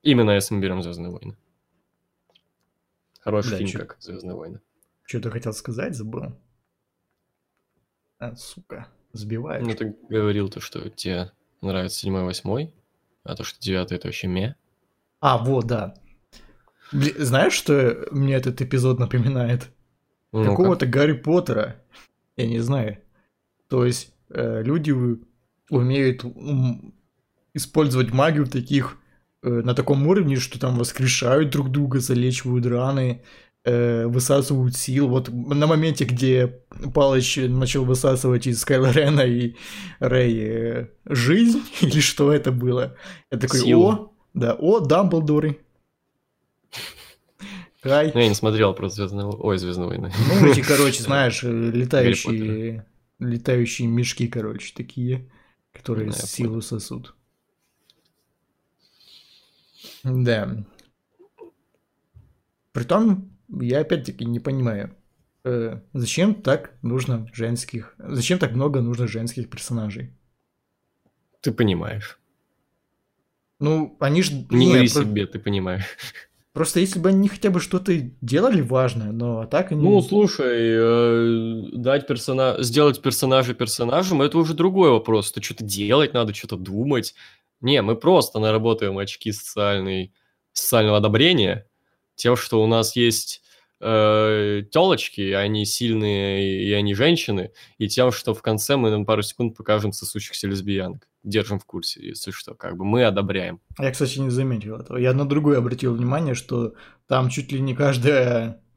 Именно если мы берем Звездные войны. Хороший Да, фильм, чё- как Звездные войны. Что-то хотел сказать, забыл. А, сука, сбиваешь. Ну, ты говорил то, что тебе нравится седьмой, восьмой, а то, что девятый, это вообще ме. А, вот, да. Знаешь, что мне этот эпизод напоминает? Ну-ка. Какого-то Гарри Поттера. Я не знаю. То есть э, люди умеют использовать магию в таких э, на таком уровне, что там воскрешают друг друга, залечивают раны, э, высасывают сил. Вот на моменте, где Палыч начал высасывать из Кайла Рена и Рэй э, жизнь, *laughs* или что это было, я такой, Силу. о, да, о, Дамблдоры. Кай. Ну, я не смотрел про Звездные войны. Ой, Звездные войны. Ну, эти, короче, *laughs* знаешь, э, летающие, летающие мешки, короче, такие, которые Да, силу сосут. Да. Притом, я опять-таки не понимаю, э, зачем так нужно женских, зачем так много нужно женских персонажей? Ты понимаешь. Ну, они же... Не говори себе, ты понимаешь. *laughs* Просто если бы они хотя бы что-то делали важное, но а так они... Ну, слушай, э, дать персонаж, сделать персонажа персонажем, это уже другой вопрос. Это что-то делать надо, что-то думать. Не, мы просто наработаем очки социальной, социального одобрения тем, что у нас есть э, телочки, они сильные и они женщины, и тем, что в конце мы на пару секунд покажем сосущихся лесбиянок. Держим в курсе, если что, как бы мы одобряем. Я, кстати, не заметил этого. Я на другое обратил внимание, что там чуть ли не каждая... *laughs*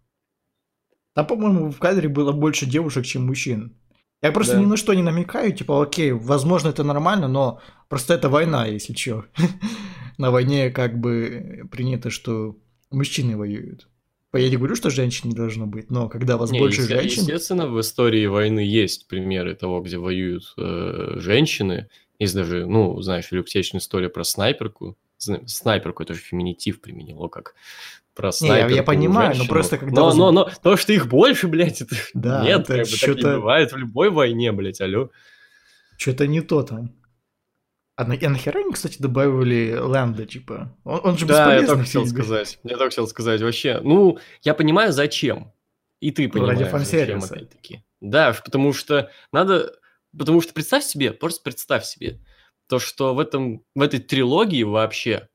Там, по-моему, в кадре было больше девушек, чем мужчин. Я просто Да. ни на что не намекаю, типа, окей, возможно, это нормально, но просто это война, если чё. *laughs* На войне как бы принято, что мужчины воюют. Я не говорю, что женщин не должно быть, но когда вас Не, больше женщин... Естественно, в истории войны есть примеры того, где воюют э, женщины. Есть даже, ну, знаешь, любопытная история про снайперку. Снайперку это же феминитив применило, как про Не, я- снайперку. я понимаю, но женщину. просто когда Но, воз- но, но то, что их больше, блядь, это... Да, Нет, это как бы так не бывает в любой войне, блядь, алло. Что-то не то там. А, на, а нахера они, кстати, добавили Лэнда, типа? Он, он же Да, я только в хотел сказать. Я только хотел сказать, вообще. Ну, я понимаю, зачем. И ты Ну, ради понимаешь, зачем, фан-сервиса. опять-таки. Да, потому что надо... Потому что представь себе, просто представь себе, то, что в, этом, в этой трилогии вообще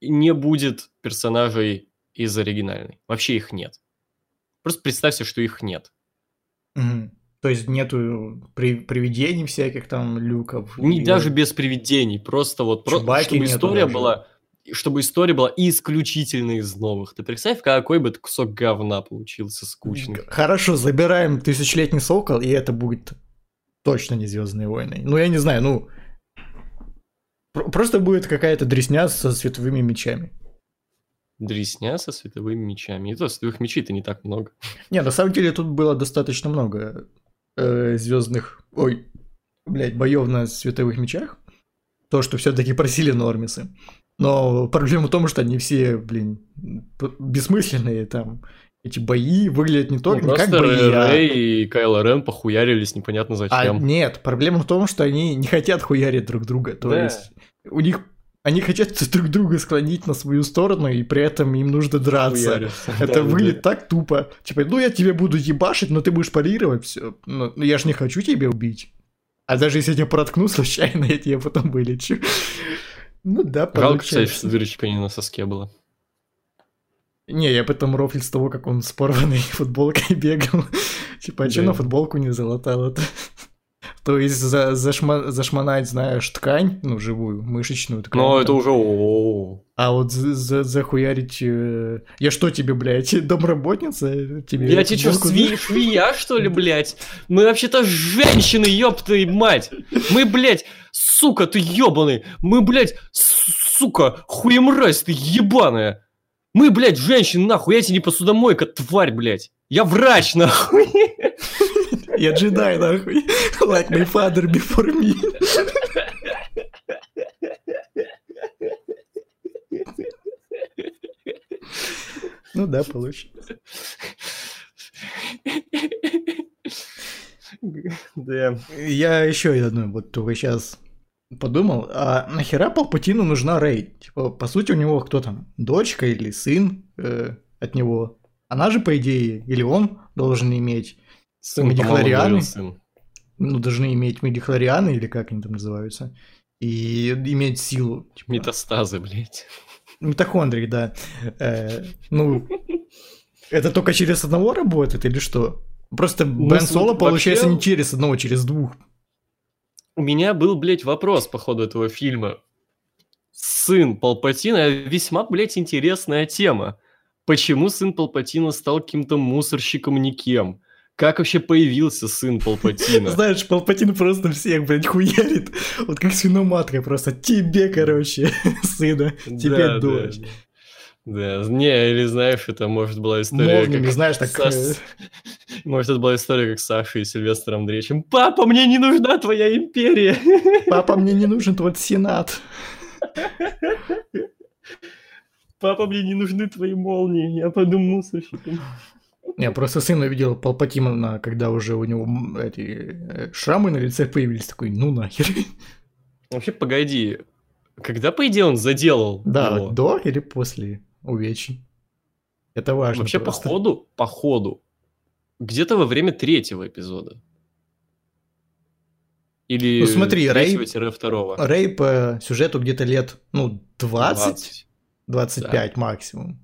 не будет персонажей из оригинальной. Вообще их нет. Просто представь себе, что их нет. Мгм. То есть нету при- привидений всяких там, люков. Не, и- даже без привидений, просто вот Чубаки чтобы история даже. была, чтобы история была исключительно из новых. Ты представь, какой бы кусок говна получился скучный. Хорошо, забираем тысячелетний сокол, и это будет точно не Звездные войны. Ну, я не знаю, ну. пр- Просто будет какая-то дресня со световыми мечами. Дресня со световыми мечами. И то световых мечей-то не так много. Не, на самом деле тут было достаточно много звездных. Ой, блядь, боев на световых мечах. То, что все-таки просили нормисы. Но проблема в том, что они все, блин, бессмысленные там. Эти бои выглядят не Ну, только не как бои, а- Рэй и Кайло Рен похуярились непонятно А зачем. нет, проблема в том, что они не хотят хуярить друг друга. То Да. есть у них они хотят друг друга склонить на свою сторону, и при этом им нужно драться. Хуярятся. Это Да, выглядит да. так тупо. Типа, ну я тебе буду ебашить, но ты будешь парировать все. Ну я ж не хочу тебя убить. А даже если я тебя проткну случайно, *laughs* я тебя потом вылечу. Ну да, Жалко, кстати, что дырочка не на соске была. Не, я потом рофлил с того, как он с порванной *laughs* футболкой бегал. Типа, а что Да. на футболку не залатал это? То есть за, зашма- зашмонать, знаешь, ткань, ну, живую, мышечную ткань. Но там. это уже... о-о-о. А вот за- за- захуярить... э, Я что тебе, блядь, *laughs* домработница? Тебе Я тебе что, сви- швея, что ли, блядь? Мы вообще-то женщины, ёпта и мать! Мы, блядь, сука, ты ёбаный! Мы, блядь, сука, хуемразь ты ебаная! Мы, блядь, женщины, нахуй, я тебе не посудомойка, тварь, блядь! Я врач, нахуй! *laughs* Я джедай, нахуй. Like my father before me. Ну да, получится. Да. Я еще одну вот только сейчас подумал, а нахера Палпатину нужна Рей? Типа, по сути, у него кто там, дочка или сын э, от него? Она же, по идее, или он должен иметь, Сын, Медихлорианы? сын. ну, должны иметь медихлорианы, или как они там называются, и иметь силу. Типа, Метастазы, блядь. митохондрии, да. Э, ну, это только через одного работает или что? Просто Бен Ну, Соло вообще- получается не через одного, через двух. У меня был, блядь, вопрос по ходу этого фильма. Сын Палпатина весьма, блядь, интересная тема. Почему сын Палпатина стал каким-то мусорщиком никем? Как вообще появился сын Палпатина? Знаешь, Палпатин просто всех, блядь, хуярит. Вот как свиноматка просто. Тебе, короче, *laughs* сына. Тебе Да, дочь. Да, да. не, или знаешь, это может была история Молниями, как... знаешь, так... э, *laughs* Может, это была история как с Сашей и Сильвестром Андреевичем. Папа, мне не нужна твоя империя. *laughs* Папа, мне не нужен твой сенат. Папа, мне не нужны твои молнии. Я пойду мусорщиком. Не, просто сын увидел Палпатина, когда уже у него эти э, шрамы на лице появились. Такой, ну нахер. *laughs* Вообще, погоди. Когда, по идее, он заделал Да, его? до или после увечий. Это важно Вообще, по ходу, по ходу, где-то во время третьего эпизода. Или Ну, смотри, Рэй-. Рэй по сюжету где-то лет, ну, 20, 20. 25 максимум.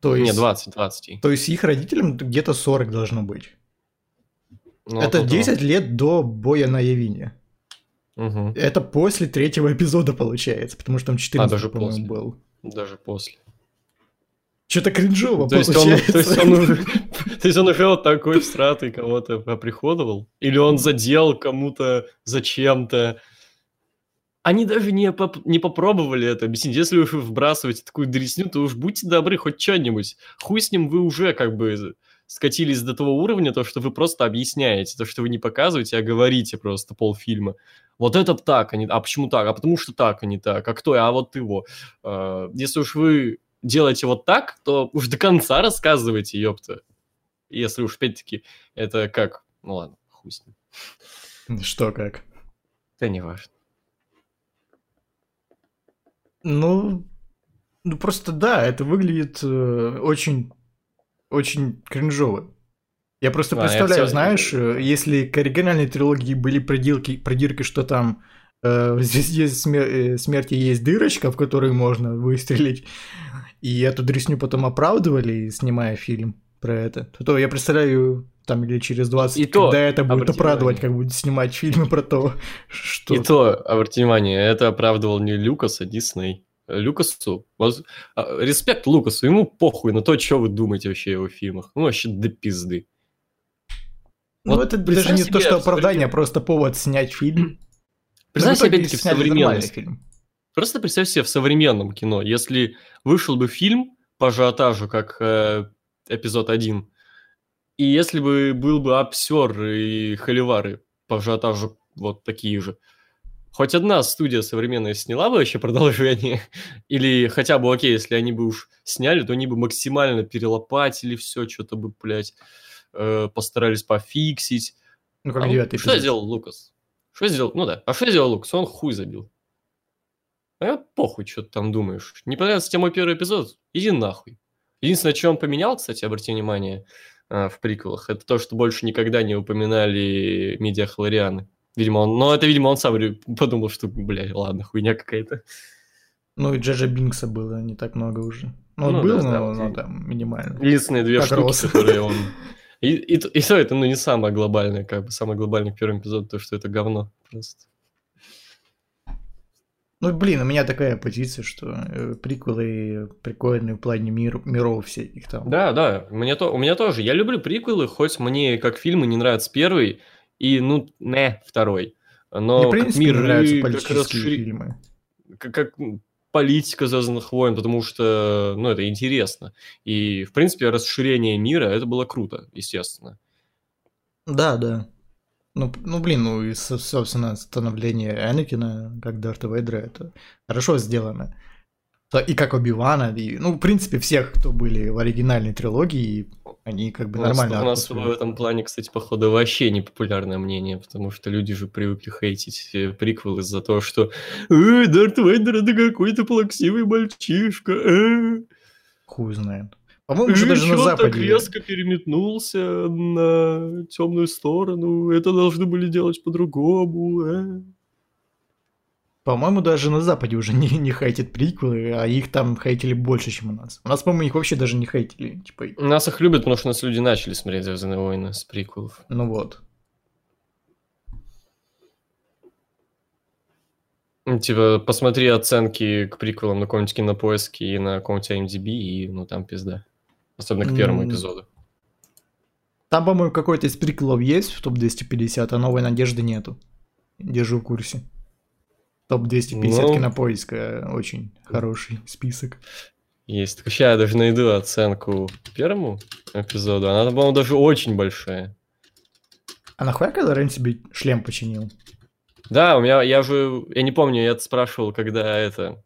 То есть, Не, 20, 20. то есть их родителям где-то 40 должно быть. Ну, Это около 10 лет до боя на Явине. Мгм. Это после третьего эпизода получается, потому что там 14, А, даже по-моему, после. был. Даже после. Что-то кринжово То есть, он, получается. то, есть он уже, *laughs* то есть он уже вот такой всратый кого-то оприходовал? Или он задел кому-то зачем-то? Они даже не, поп- не попробовали это объяснить. Если уж вы вбрасываете такую дресню, то уж будьте добры, хоть что-нибудь. Хуй с ним вы уже как бы скатились до того уровня, то, что вы просто объясняете, то, что вы не показываете, а говорите просто полфильма. Вот это так, а, не... а почему так? А потому что так, а не так. А кто? А вот его. А, Если уж вы делаете вот так, то уж до конца рассказывайте, ёпта. Если уж, опять-таки, это как... Ну ладно, хуй с ним. Что как? Да не важно. Ну, ну просто да, это выглядит э, очень, очень кринжово. Я просто я представляю, всё- знаешь, э, если к оригинальной трилогии были проделки, продирки, что там э, *laughs* здесь есть смер- э, смерти есть дырочка, в которую можно выстрелить, и эту дресню потом оправдывали, снимая фильм про это, то, то я представляю там или через 20, И то, когда это будет оправдывать, внимание. как будет снимать фильмы про то, *laughs* что... И то, обрати внимание, это оправдывал не Люкас, а Дисней. Люкасу, воз- а, респект Лукасу, ему похуй на то, что вы думаете вообще о его фильмах. Ну, вообще до пизды. Ну, Вот это даже не то, что оправдание, а просто повод снять фильм. Представь в себе, опять-таки, в сняли нормальный современности. фильм. Просто представь себе в современном кино, если вышел бы фильм по ажиотажу, как э, эпизод 1, и если бы был бы обсер и холивары по ажиотажу вот такие же, хоть одна студия современная сняла бы вообще продолжение, *laughs* или хотя бы окей, если они бы уж сняли, то они бы максимально перелопатили все, что-то бы, блядь, э, постарались пофиксить. Ну, А как он- девятый Что сделал Лукас? Что сделал? Ну да. А что сделал Лукас? Он хуй забил. А похуй, что ты там думаешь. Не понравился тебе мой первый эпизод? Иди нахуй. Единственное, что он поменял, кстати, обрати внимание, а, в приквелах, это то, что больше никогда не упоминали медиахлорианы. Видимо, он... Но это, видимо, он сам подумал, что, блядь, ладно, хуйня какая-то. Ну, и Джеджа Бинкса было не так много уже. Ну, он Ну был, да, да, но, вот но и- там минимально. Единственные две Как штуки, рос. которые он... *laughs* И, и, то- и то это, ну, не самое глобальное, как бы, самое глобальное в первом эпизоде, то, что это говно просто. Ну, блин, у меня такая позиция, что э, приквелы прикольные в плане мир, миров всяких там. Да, да, мне то, у меня тоже. Я люблю приквелы, хоть мне как фильмы не нравится первый и, ну, не второй. Но Мне, в как принципе, миры, нравятся как, политические расшири- фильмы. как, как, политика Звездных войн, потому что, ну, это интересно. И, в принципе, расширение мира, это было круто, естественно. Да, да. Ну, ну, блин, ну и, со- собственно, становление Энакина как Дарта Вейдера, это хорошо сделано. И как Оби-Вана, и, ну, в принципе, всех, кто были в оригинальной трилогии, они как бы У нас, нормально у нас в этом плане, кстати, походу, вообще непопулярное мнение, потому что люди же привыкли хейтить э, приквел из-за того, что «Эй, Дарт Вейдер это какой-то плаксивый мальчишка, э». Хуй знает. По-моему, уже даже на он так Западе... резко переметнулся на темную сторону. Это должны были делать по-другому. э». По-моему, даже на Западе уже *laughs* не, не хейтят приквелы, а их там хейтили больше, чем у нас. У нас, по-моему, их вообще даже не хейтили. Типа, Нас их любят, потому что у нас люди начали смотреть «Звездные войны» с приквелов. ну вот. Ну, Типа, посмотри оценки к приквелам на каком-нибудь кинопоиске и на каком-нибудь IMDb, и ну там пизда. Особенно к первому эпизоду. Там, по-моему, какой-то из приквелов есть в топ-250, а новой надежды нету. Держу в курсе. Топ-250 Ну. кинопоиска очень хороший список. Есть. Так сейчас я даже найду оценку первому эпизоду. Она, по-моему, даже очень большая. А нахуя когда Рен себе шлем починил? Да, у меня, я уже, я не помню, я спрашивал, когда это,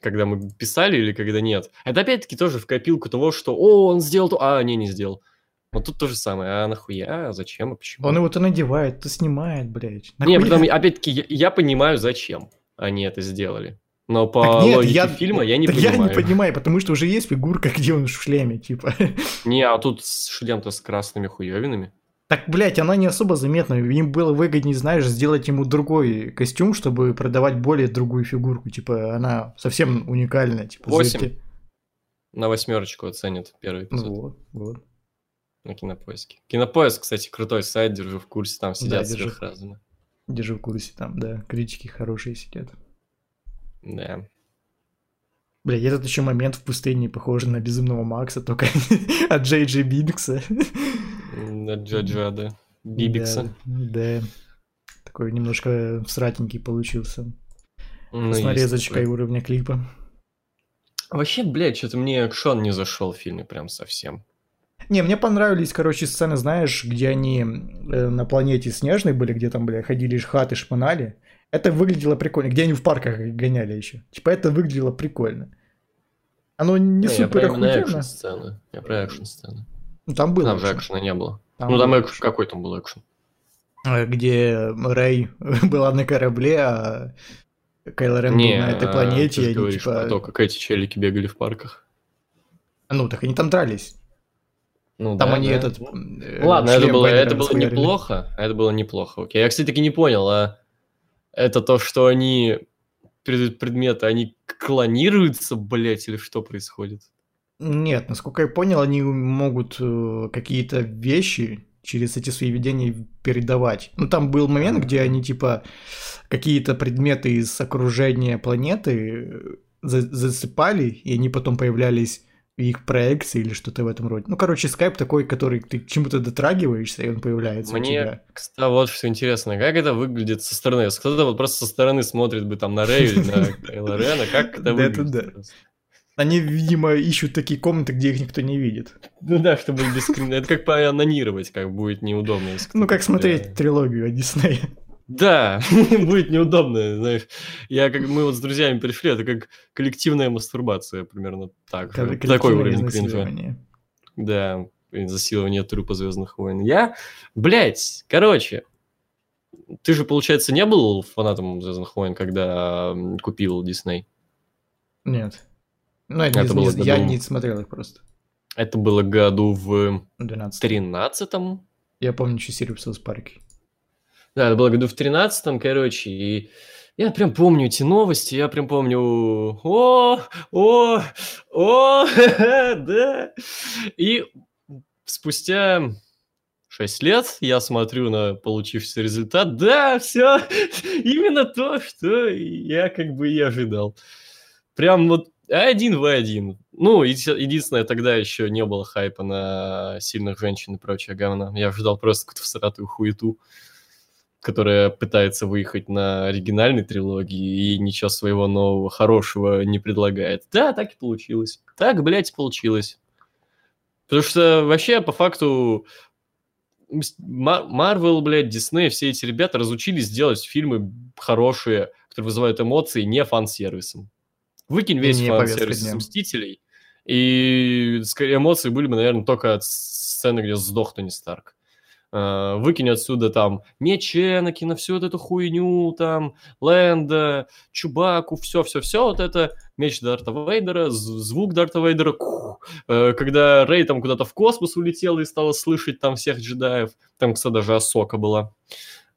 когда мы писали или когда нет. Это опять-таки тоже в копилку того, что, о, он сделал то, а, не, не сделал. Вот тут то же самое, а нахуя, а зачем, а почему? Он его то надевает, то снимает, блядь. Не, Нахуя? притом, опять-таки, я, я понимаю, зачем они это сделали. Но по Так нет, логике я- фильма я не Так *laughs* понимаю. Я не понимаю, потому что уже есть фигурка, где он в шлеме, типа. Не, а тут шлем-то с красными хуевинами. Так, блядь, она не особо заметна. Им было выгоднее, знаешь, сделать ему другой костюм, чтобы продавать более другую фигурку. Типа, она совсем уникальная. Типа, Восемь. зырьте. На восьмерочку оценят первый эпизод. Ну вот, вот. на кинопоиске. Кинопоиск, кстати, крутой сайт, держу в курсе, там сидят держу. сверхразумно. Держу в курсе там, да. Критики хорошие сидят. Да. Блядь, этот еще момент в пустыне похож на Безумного Макса, только *laughs* от Джей Джей Бинкса. На Джаджа, да. Бибикса. Да, да. Такой немножко сратенький получился. Ну, С нарезочкой уровня клипа. Вообще, блядь, что-то мне экшон не зашел в фильме прям совсем. Не, мне понравились, короче, сцены, знаешь, где они э, на планете Снежной были, где там, бля, ходили хаты, шпынали. Это выглядело прикольно. Где они в парках гоняли еще. Типа это выглядело прикольно. Оно не Не, я супер про именно охуенно. экшн-сцены. Я про экшн-сцены. Ну, там было. Там же экшен. экшена не было. Там ну, там был экшен, какой там был экшен? э, где Рэй *laughs* была на корабле, а Кайло Рен был Не, на этой а, планете, ты и говоришь типа... про то, как эти челики бегали в парках. Ну, так они там дрались. Ну, Там да, они да. этот... Э, Ладно, это было, это было неплохо. Это было неплохо, окей. Я, кстати, таки не понял, а это то, что они пред- предметы, они клонируются, блять, или что происходит? Нет, насколько я понял, они могут э, какие-то вещи через эти свои видения передавать. Ну, там был момент, где они, типа, какие-то предметы из окружения планеты э, за- засыпали, и они потом появлялись в их проекции или что-то в этом роде. Ну, короче, скайп такой, который ты к чему-то дотрагиваешься, и он появляется у Мне, тебя. кстати, вот что интересно, как это выглядит со стороны? Если кто-то вот просто со стороны смотрит бы там на Рэя или на *laughs* Кайло Рена, как это Да, выглядит? да. просто? Они, видимо, ищут такие комнаты, где их никто не видит. Ну да, чтобы без Это как поанонировать, как будет неудобно. Ну, как смотреть трилогию от Диснея. Да, *laughs* будет неудобно, знаешь. Я как мы вот с друзьями пришли, это как коллективная мастурбация примерно так. Такой уровень кринжа. Да, засилование трупа Звездных войн. Я, блядь, короче, ты же, получается, не был фанатом Звездных войн, когда купил Дисней? Нет. Ну, это, Это не- было не- я году- не смотрел их просто. Это было году в 12. тринадцатом. Я помню еще серию в Саус Парке. Да, это было году в тринадцатом, короче, и я прям помню эти новости, я прям помню, о, о, о, *laughs* да. И спустя 6 лет я смотрю на получившийся результат, да, все, *laughs* именно то, что я как бы и ожидал. Прям вот один в один. Ну, еди- единственное, тогда еще не было хайпа на сильных женщин и прочее говно. Я ожидал просто какую-то всратую хуету которая пытается выехать на оригинальной трилогии и ничего своего нового, хорошего не предлагает. Да, так и получилось. Так, блядь, получилось. Потому что вообще, по факту, Марвел, блядь, Дисней, все эти ребята разучились делать фильмы хорошие, которые вызывают эмоции, не фан-сервисом. Выкинь весь фан-сервис. Мстителей, и эмоции были бы, наверное, только от сцены, где сдох Тони Старк. Э, Выкинь отсюда там меч Энакина, всю вот эту хуйню, там, Лэнда, Чубаку, все-все-все, вот это, меч Дарта Вейдера, звук Дарта Вейдера, ку. Э, когда Рэй там куда-то в космос улетела и стала слышать там всех джедаев, там, кстати, даже Асока была.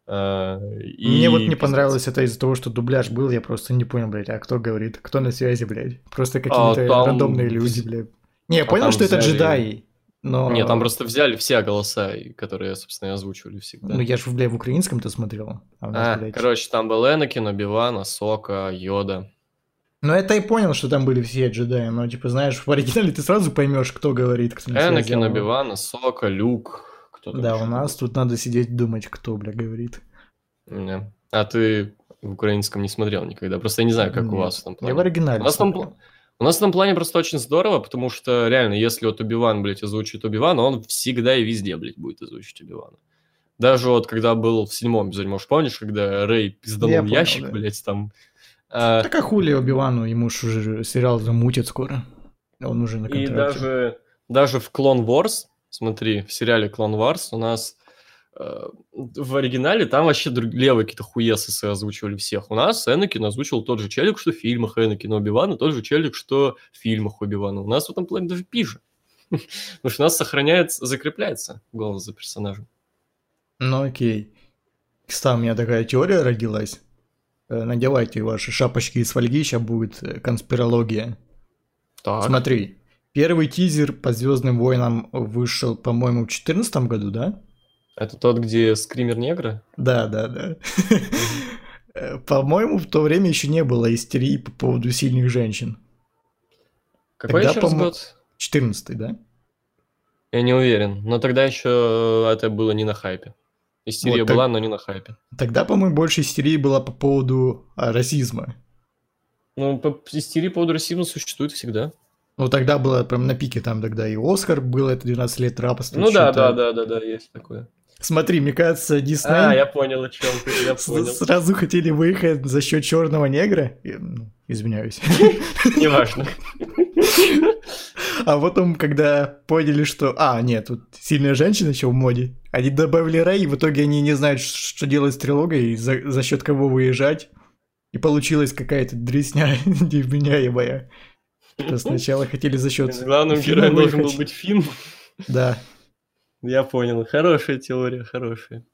И Мне вот не понравилось это из-за того, что дубляж был, я просто не понял, блядь, а кто говорит, кто на связи, блядь. Просто какие-то А, там- рандомные люди, блядь. Не, я А понял, что это взяли- джедаи, но... Нет, там просто взяли все голоса, которые, собственно, и озвучивали всегда. Ну, я же, блядь, в украинском-то смотрел. А нас, А, блядь... короче, там был Энакин, Оби-Ван, Асока, Йода. Ну, это и понял, что там были все джедаи, но, типа, знаешь, в оригинале ты сразу поймешь, кто говорит, кто на. Энакин, А Оби-Ван, Асока, Люк. Кто там Да, у нас был? тут надо сидеть думать, кто, бля, говорит. Не. А ты в украинском не смотрел никогда? Просто я не знаю, как у Нет. вас в этом Я плане. в оригинале У нас там. У нас в этом плане просто очень здорово, потому что реально, если вот Оби-Ван, блядь, озвучит Оби-Вана, он всегда и везде, блядь, будет озвучить Оби-Вана. Даже вот когда был в седьмом эпизоде, может, помнишь, когда Рэй пизданул Я понял, ящик, да. блядь, там... а, Так а хули Оби-Вану, ему уже сериал замутят скоро. Он уже на И контракте. даже, даже в Clone Wars, смотри, в сериале Clone Wars у нас э, в оригинале там вообще друг- левые какие-то хуесосы озвучивали всех. У нас Энакин озвучил тот же челик, что в фильмах Энакина Оби-Вана, тот же челик, что в фильмах Оби-Вана. У нас в этом плане даже пиже. *laughs* Потому что у нас сохраняется, закрепляется голос за персонажем. Ну окей. Кстати, у меня такая теория родилась. Э, Надевайте ваши шапочки из фольги, сейчас будет э, конспирология. Так. Смотри, первый тизер по Звездным войнам вышел, по-моему, в 2014 году, да? Это тот, где скример негра? Да, да, да. По-моему, в то время еще не было истерии по поводу сильных женщин. Какой Тогда, еще раз год? 14 да? Я не уверен. Но тогда еще это было не на хайпе. Истерия Вот так- была, но не на хайпе. Тогда, по-моему, больше истерии была по поводу а, расизма. Ну, по- истерия по поводу расизма существует всегда. Ну, тогда было прям на пике, там тогда и Оскар был, это 12 лет рабства. Ну да, да, да, да, да, есть такое. Смотри, мне кажется, Дисней А, я понял, о чем ты, я понял. сразу хотели выехать за счет черного негра. И, ну, Извиняюсь. *laughs* Неважно. А потом, когда поняли, что... А, нет, тут сильная женщина еще в моде. Они добавили Рэй, и в итоге они не знают, что делать с трилогией, за, за счет кого выезжать. И получилась какая-то дресня *laughs* невменяемая. Сначала хотели за счет... Главным героем должен был быть Финн. Да, Я понял. Хорошая теория, хорошая.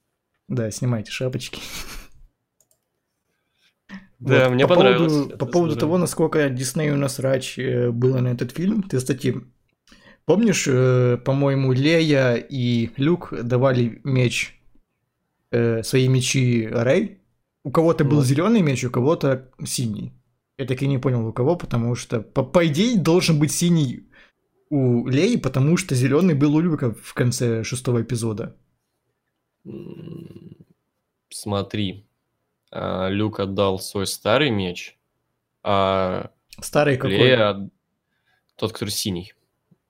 да, снимайте шапочки. Да, Вот, мне по понравилось. Поводу, по поводу здорово. того, насколько Диснею насрач э, было на этот фильм, ты, кстати, помнишь, э, по-моему, Лея и Люк давали меч, э, свои мечи Рэй? У кого-то был Ну. зеленый меч, у кого-то синий. Я так и не понял, у кого, потому что, по, по идее, должен быть синий у Леи, потому что зеленый был у Люка в конце шестого эпизода. Смотри. а, Люк отдал свой старый меч, а Старый какой? Лея от- тот, который синий.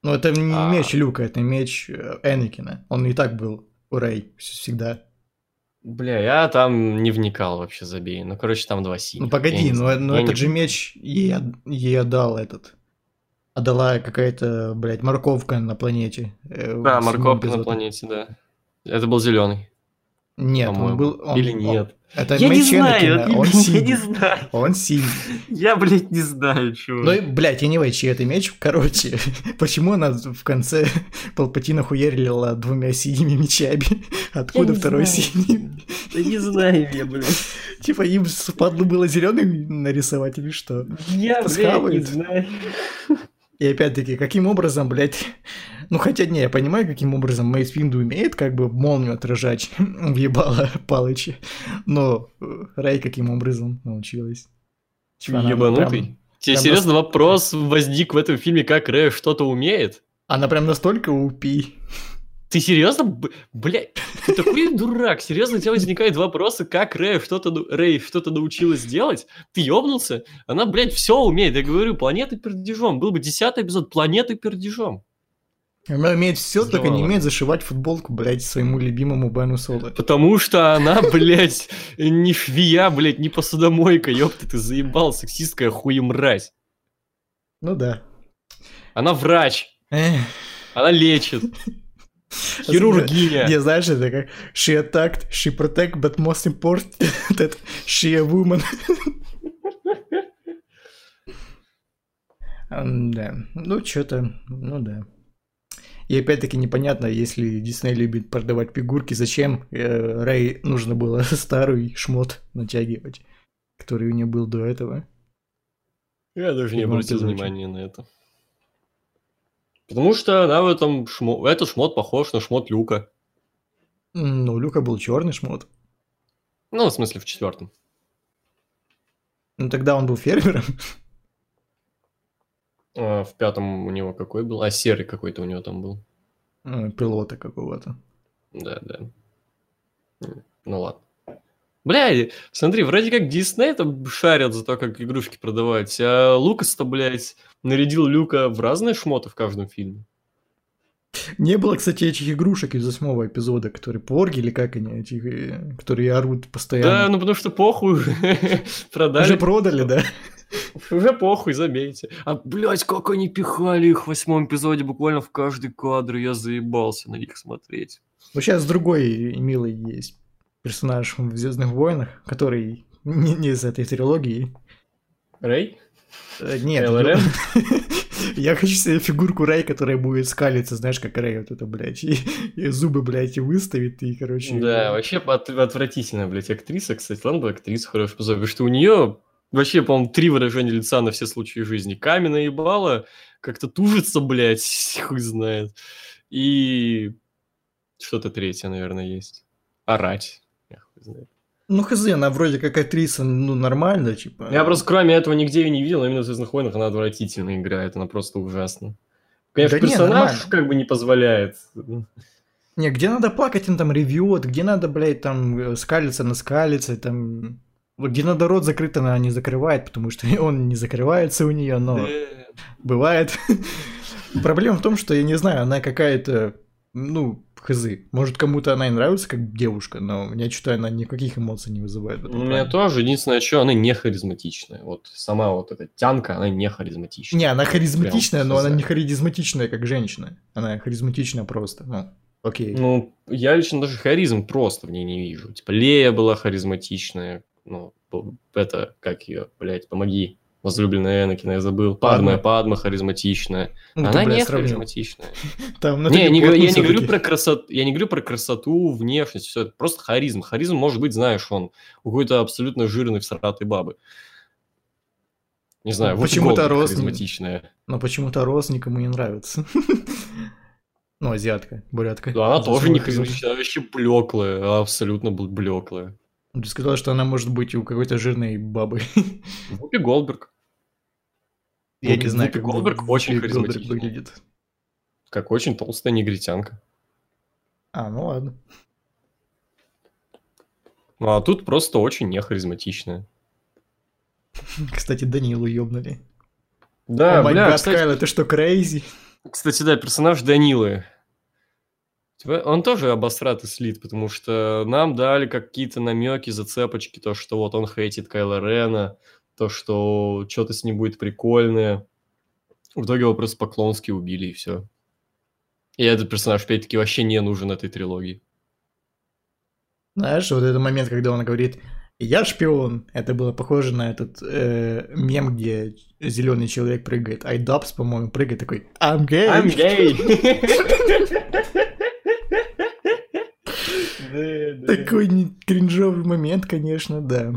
Ну, это не А. меч Люка, это меч э, Энакина. Он и так был у Рэй всегда. Бля, я там не вникал вообще, забей. Ну, короче, там два синих. Ну погоди, не но, но Я этот не- же меч ей, ей отдал этот. Отдала какая-то, блядь, морковка на планете. э, Да, морковка на планете, да. Это был зеленый. Нет, он был... он- Или он- нет. это я не *laughs* знаю, он я синий. не знаю. Он синий. Я, блядь, не знаю, чего. Ну, блядь, я не знаю, чей это меч. Короче, *laughs* почему она в конце Палпатина хуярила двумя синими мечами? *laughs* Откуда не второй знаю. синий? Да не знаю я, блядь. Типа им спадло было зеленый нарисовать или что? Я, блядь, не знаю. И опять-таки, каким образом, блядь... *laughs* Ну, хотя, не, я понимаю, каким образом Мейс Винду умеет как бы молнию отражать, *laughs* въебала Палыча, но э, Рэй каким образом научилась? Ебанутый. прям- Тебе прям серьезно вопрос возник в этом фильме, как Рэй что-то умеет? Она прям настолько упи. Ты серьезно? Блядь, ты такой дурак. Серьезно, у тебя возникают вопросы, как Рэй что-то, Рэй что-то научилась делать? Ты ёбнулся? Она, блядь, все умеет. Я говорю, планета пердежом. Был бы десятый эпизод планеты пердежом. Она умеет все, только не Здорово. умеет зашивать футболку, блядь, своему любимому Бену Соло. Потому что она, блядь, не швея, блядь, не посудомойка. Ёпта, ты заебал, сексистская хуемразь. Ну да. Она врач. Она лечит. Хирургиня. Не, знаешь, это как she attacked, she protect, but most important *laughs* that she a woman. Да, ну что-то, ну да. И опять-таки непонятно, если Дисней любит продавать фигурки, зачем э, Рэй нужно было *laughs* старый шмот натягивать, который у нее был до этого. Я даже не обратил внимания на это. Потому что она в этом шмо... Этот шмот похож на шмот Люка. Ну, у Люка был черный шмот. Ну, в смысле, в четвертом. Ну, тогда он был фермером. А в пятом у него какой был? А, серый какой-то у него там был. э, Пилота какого-то. Да, да. Ну ладно. Бля, смотри, вроде как Дисней там шарят за то, как игрушки продавать, а Лукас-то, блядь, нарядил Люка в разные шмоты в каждом фильме. Не было, кстати, этих игрушек из восьмого эпизода, которые порги или как они, эти, э, которые орут Да, постоянно. ну потому что похуй уже *laughs* продали. Уже продали, да? Уже похуй, забейте. А, блядь, как они пихали их в восьмом эпизоде буквально в каждый кадр. Я заебался на них смотреть. Ну, сейчас другой милый есть персонаж в Звездных войнах, который не, не из этой трилогии. Рэй? Э, Нет, ЛРМ? *laughs* я хочу себе фигурку Рэй, которая будет скалиться, знаешь, как Рэй вот это, блядь, и, и зубы, блядь, и выставит, и, короче... Да, вообще от- отвратительная, блядь, актриса, кстати. Ладно бы актриса хорошая потому что у нее вообще, по-моему, три выражения лица на все случаи жизни. Каменное ебало, как-то тужится, блядь, *laughs* хуй знает. И что-то третье, наверное, есть. Орать. Я хуй знает. Ну, хз, она вроде как актриса, ну, нормально, типа... Я просто кроме этого нигде ее не видел, именно в «Звездных войнах» она отвратительно играет, она просто ужасна. Конечно, Да не, персонаж нормально. как бы не позволяет. Не, где надо плакать, он там ревет, где надо, блядь, там э, скалиться, наскалиться, там... Вот где надо рот закрыт, она не закрывает, потому что *laughs* он не закрывается у нее, но бывает. *laughs* Проблема в том, что, я не знаю, она какая-то, ну, хз. Может, кому-то она и нравится как девушка, но я считаю, она никаких эмоций не вызывает. этом У меня плане. тоже. Единственное, что она не харизматичная. Вот сама вот эта тянка, она не харизматичная. Не, она харизматичная, Прям но она не харизматичная как женщина. Она харизматичная просто, ну. Окей. Ну, я лично даже харизм просто в ней не вижу. Типа, Лея была харизматичная. Ну, это, как ее, блядь, помоги. Возлюбленная Энакина, я забыл. Падма, Падма. Харизматичная. Ну, Она не сравнил. харизматичная. *laughs* Там, ну, Не, я не, говорю- я не говорю про красоту, я не говорю про красоту, внешность, все это просто харизм. Харизм может быть, знаешь, он у какой-то абсолютно жирной всратой бабы. Не знаю, вот Почему-то рост- харизматичная. Но почему-то Рос никому не нравится. *laughs* Ну, азиатка, бурятка. Да, она тоже не харизм. харизматичная, она вообще блеклая, абсолютно блеклая. Ты сказал, что она может быть у какой-то жирной бабы. Вупи Голдберг, Я не знаю, как Голдберг очень Голдберг харизматичная. выглядит. как очень толстая негритянка. А, ну ладно. Ну, а тут просто очень нехаризматичная. *laughs* Кстати, Данилу ёбнули. Да, О бля, гад, кстати, Кайла, ты что, крейзи? Кстати, да, персонаж Данилы. Типа, Он тоже обосратый слит, потому что нам дали какие-то намеки, зацепочки, то, что вот он хейтит Кайла Рена, то, что что-то с ним будет прикольное. В итоге его просто по-клонски убили, и все. И этот персонаж, опять-таки, вообще не нужен этой трилогии. Знаешь, вот этот момент, когда он говорит «Я шпион», это было похоже на этот э, мем, где зеленый человек прыгает. Айдапс, по-моему, прыгает такой «I'm gay». I'm gay! *laughs* Такой не- кринжовый момент, конечно, да.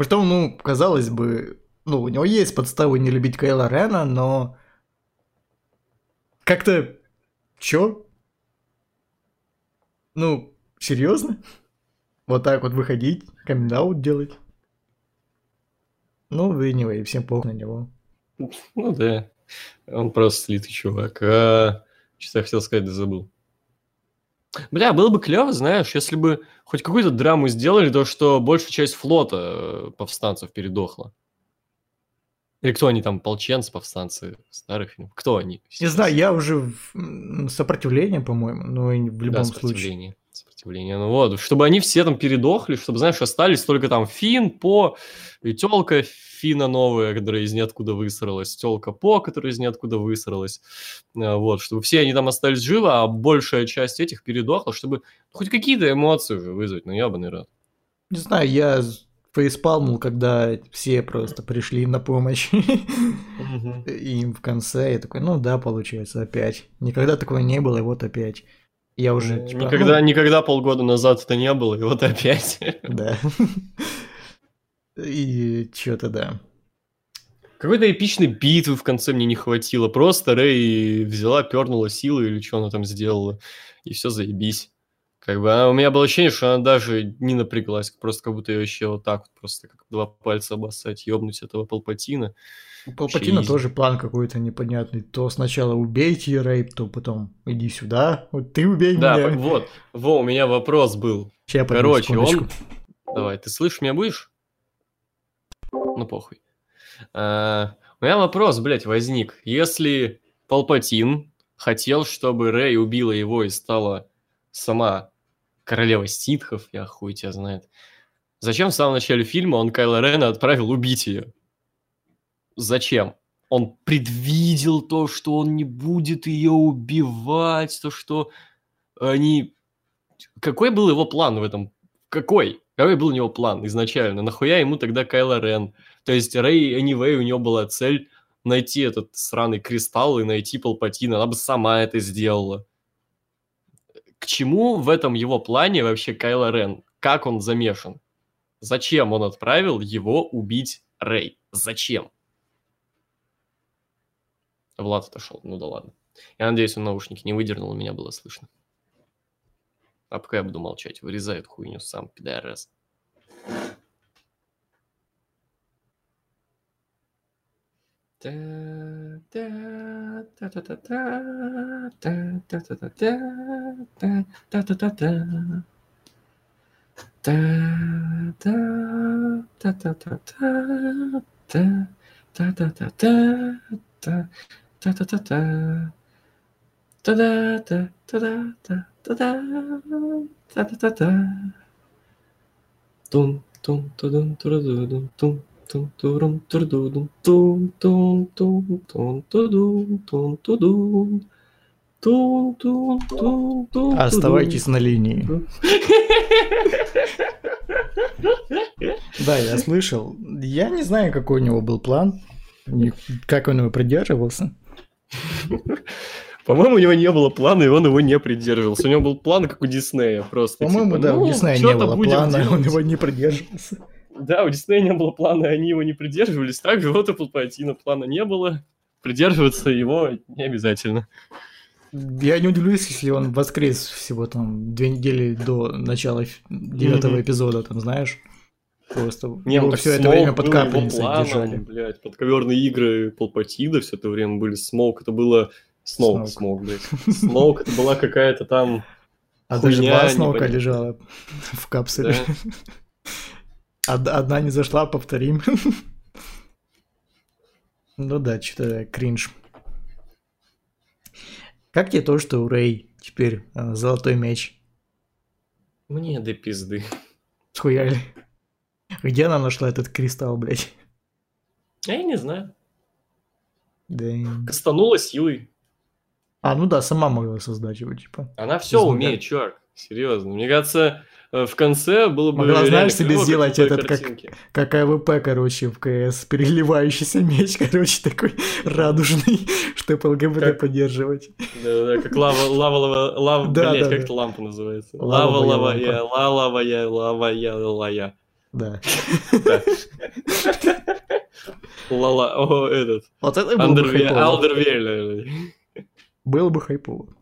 Притом, ну, казалось бы, ну, у него есть подставы не любить Кайла Рена, но как-то... Чё? Ну, серьезно? Вот так вот выходить, камин делать? Ну, anyway, всем похуй на него. Ну да, он просто слитый чувак. А, что я хотел сказать, да забыл. Бля, было бы клево, знаешь, если бы хоть какую-то драму сделали, то что большая часть флота э, повстанцев передохла. Или кто они там, полченцы, повстанцы старых фильмов? Кто они? Не знаю, я уже в сопротивление, по-моему, и в Да, любом случае. Сопротивление. Ну вот, чтобы они все там передохли, чтобы, знаешь, остались только там Фин, По, и телка Фина новая, которая из ниоткуда высралась, телка По, которая из ниоткуда высралась. А, Вот, чтобы все они там остались живы, а большая часть этих передохла, чтобы хоть какие-то эмоции уже вызвать. Ну, ебаный рад. Не знаю, я фейспалмул, когда все просто пришли на помощь. *laughs* Им в конце я такой, ну да, получается, опять. Никогда такого не было, и вот опять. Я уже... типа, Никогда, ну, никогда полгода назад это не было, и вот опять. Да. И что-то да. Какой-то эпичной битвы в конце мне не хватило. Просто Рэй взяла, пернула силы или что она там сделала, и все заебись. Как бы а у меня было ощущение, что она даже не напряглась, просто как будто ее еще вот так вот просто как два пальца обоссать, ёбнуть этого Палпатина. У Палпатина тоже план какой-то непонятный. То сначала убейте Рейп, то потом иди сюда. Вот ты убей Да, меня. вот, во, у меня вопрос был. Подожди Короче, он... Давай, ты слышишь меня будешь? Ну, похуй. А, у меня вопрос, блядь, возник. Если Палпатин хотел, чтобы Рэй убила его и стала сама королевой ситхов, я хуй тебя знает, зачем в самом начале фильма он Кайла Рена отправил убить ее? Зачем? Он предвидел то, что он не будет ее убивать, то, что они... Какой был его план в этом? Какой? Какой был у него план изначально? Нахуя ему тогда Кайло Рен? То есть Рэй, anyway, у него была цель найти этот сраный кристалл и найти Палпатина. Она бы сама это сделала. К чему в этом его плане вообще Кайло Рен? Как он замешан? Зачем он отправил его убить Рэй? Зачем? Влад отошел. Ну да ладно. Я надеюсь, он наушники не выдернул, меня было слышно. А пока я буду молчать, вырезай эту хуйню сам, пидорас. Тум тум тудум турудудум тум тум турум турдудум тум тум тум тум тудум тум тудум Тун, тун, тун, тун, Оставайтесь на линии. *laughs* Да, я слышал. Я не знаю, какой у него был план, как он его придерживался. *laughs* По-моему, у него не было плана, и он его не придерживался. У него был план, как у Диснея, просто. По-моему, типа, да, у ну, Диснея не было плана, он делать. его не придерживался. *laughs* Да, у Диснея не было плана, и они его не придерживались. Также вот у Палпатина плана не было. Придерживаться его не обязательно. Я не удивлюсь, если он воскрес всего там две недели до начала девятого Мгм. эпизода, там, знаешь? Просто Не, его все это Смоук время под капельницей держали. Блядь, подковерные игры Палпатина все это время были. Смоук это было... Сноук. Смоук, блядь. *laughs* Сноук это была какая-то там... А даже два сноука лежала в капсуле. Одна не зашла, повторим. Ну да, что-то кринж. Как тебе то, что у Рэй теперь э, золотой меч Мне до пизды. схуяли? Где она нашла этот кристалл, блядь? А Я не знаю. Да. Кастанула силой. А, ну да, сама могла создать его, типа. Она все Из умеет, чувак. Серьезно. Мне кажется, э, в конце было бы Могла, знаешь, себе сделать этот, как-. Как AWP, короче, в CS. Переливающийся меч, *laughs* короче, такой радужный, *laughs* чтобы ЛГБТ Как- поддерживать. Да-да-да, как лава, лава, лава, лава, Да, блядь, да, как да. лампа называется? Лавовая Лава, лава, Да. Лала, о, этот. Вот это было бы хайпово. Было бы хайпово.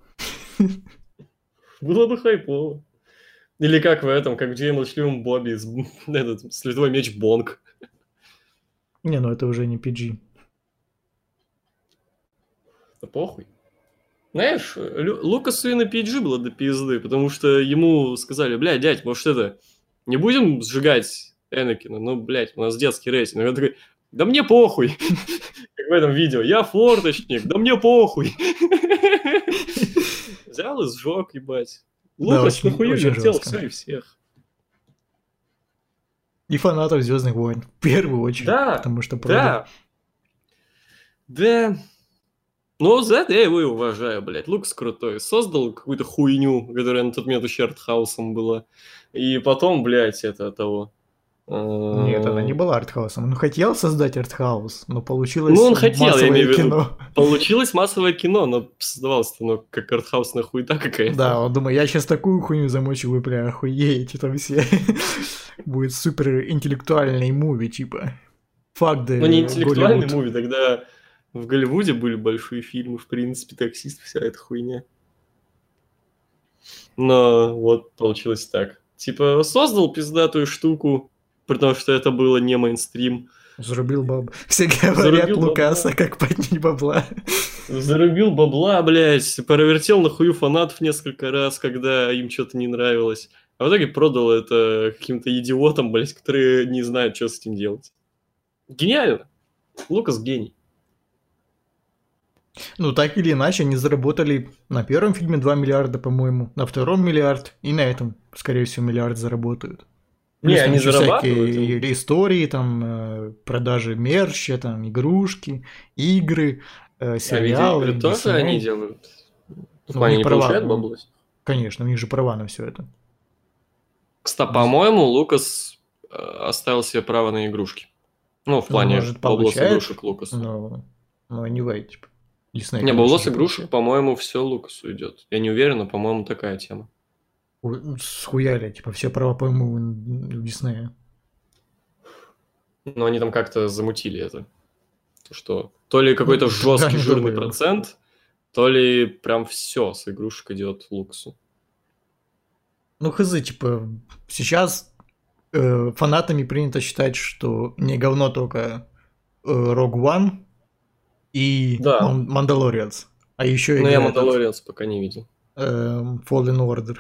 Было бы хайпово. Или как в этом, как в Джей Молчаливом Бобби, из- этот, слезовой меч Бонг. Не, ну это уже не PG. Да похуй. Знаешь, Лукасу и на PG было до пизды, потому что ему сказали, блядь, дядь, может это, не будем сжигать Энакина? Ну, блядь, у нас детский рейтинг. Он такой, да мне похуй. *laughs* Как в этом видео, я форточник, да мне похуй. *laughs* Взял и сжег, ебать. Да, Лукас очень- нахуй вертел все и всех. И фанатов Звездных войн. В первую очередь. Да, Потому что правда. Да. Да. Ну, за это я его и уважаю, блядь. Лукас крутой. Создал какую-то хуйню, которая на тот момент еще артхаусом была. И потом, блядь, это того. Нет, она не была артхаусом. Он хотел создать артхаус, но получилось Ну, он хотел, я имею в виду. кино. Получилось массовое кино, но создавалось оно как артхаусная хуета какая-то. Да, он думает, я сейчас такую хуйню замочу, вы бля, охуеете там все. *laughs* Будет супер интеллектуальный муви, типа. Факт, Ну, не интеллектуальный муви, тогда в Голливуде были большие фильмы, в принципе, таксист, вся эта хуйня. Но вот получилось так. Типа, создал пиздатую штуку, потому что это было не мейнстрим. Зарубил баб. Все говорят Зарубил бабла. Лукаса, как поднять бабла. Зарубил бабла, блядь, провертел на хую фанатов несколько раз, когда им что-то не нравилось. А в итоге продал это каким-то идиотам, блядь, которые не знают, что с этим делать. Гениально. Лукас гений. Ну, так или иначе, они заработали на первом фильме 2 миллиарда, по-моему, на втором миллиард, и на этом, скорее всего, миллиард заработают. Не, Плюс там они зарабатывают. всякие истории, там, э, продажи мерча, там, игрушки, игры, э, А сериалы. видеоигры тоже Disney. они делают? В Ну, плане у не права, получают ну. бабло? Конечно, у них же права на все это. Кстати, по-моему, Лукас э, оставил себе право на игрушки. Ну, в Ну, плане может, бабло с получает, игрушек Лукаса. Но, но anyway, типа, Disney, Не, конечно бабло с же, игрушек, по-моему, все Лукасу идет. Я не уверен, но, по-моему, такая тема. У- Схуяли, типа, все права, по-моему, у Диснея. Но они там как-то замутили это. То, что то ли какой-то Ну, жесткий да, жирный процент, то ли прям все с игрушек идет Лукасу. Ну, хз, типа, сейчас э, фанатами принято считать, что не говно только э, Rogue One и Да. Ман- Mandalorians. А еще Но я Мандалорианс пока не видел. эм, Fallen Order.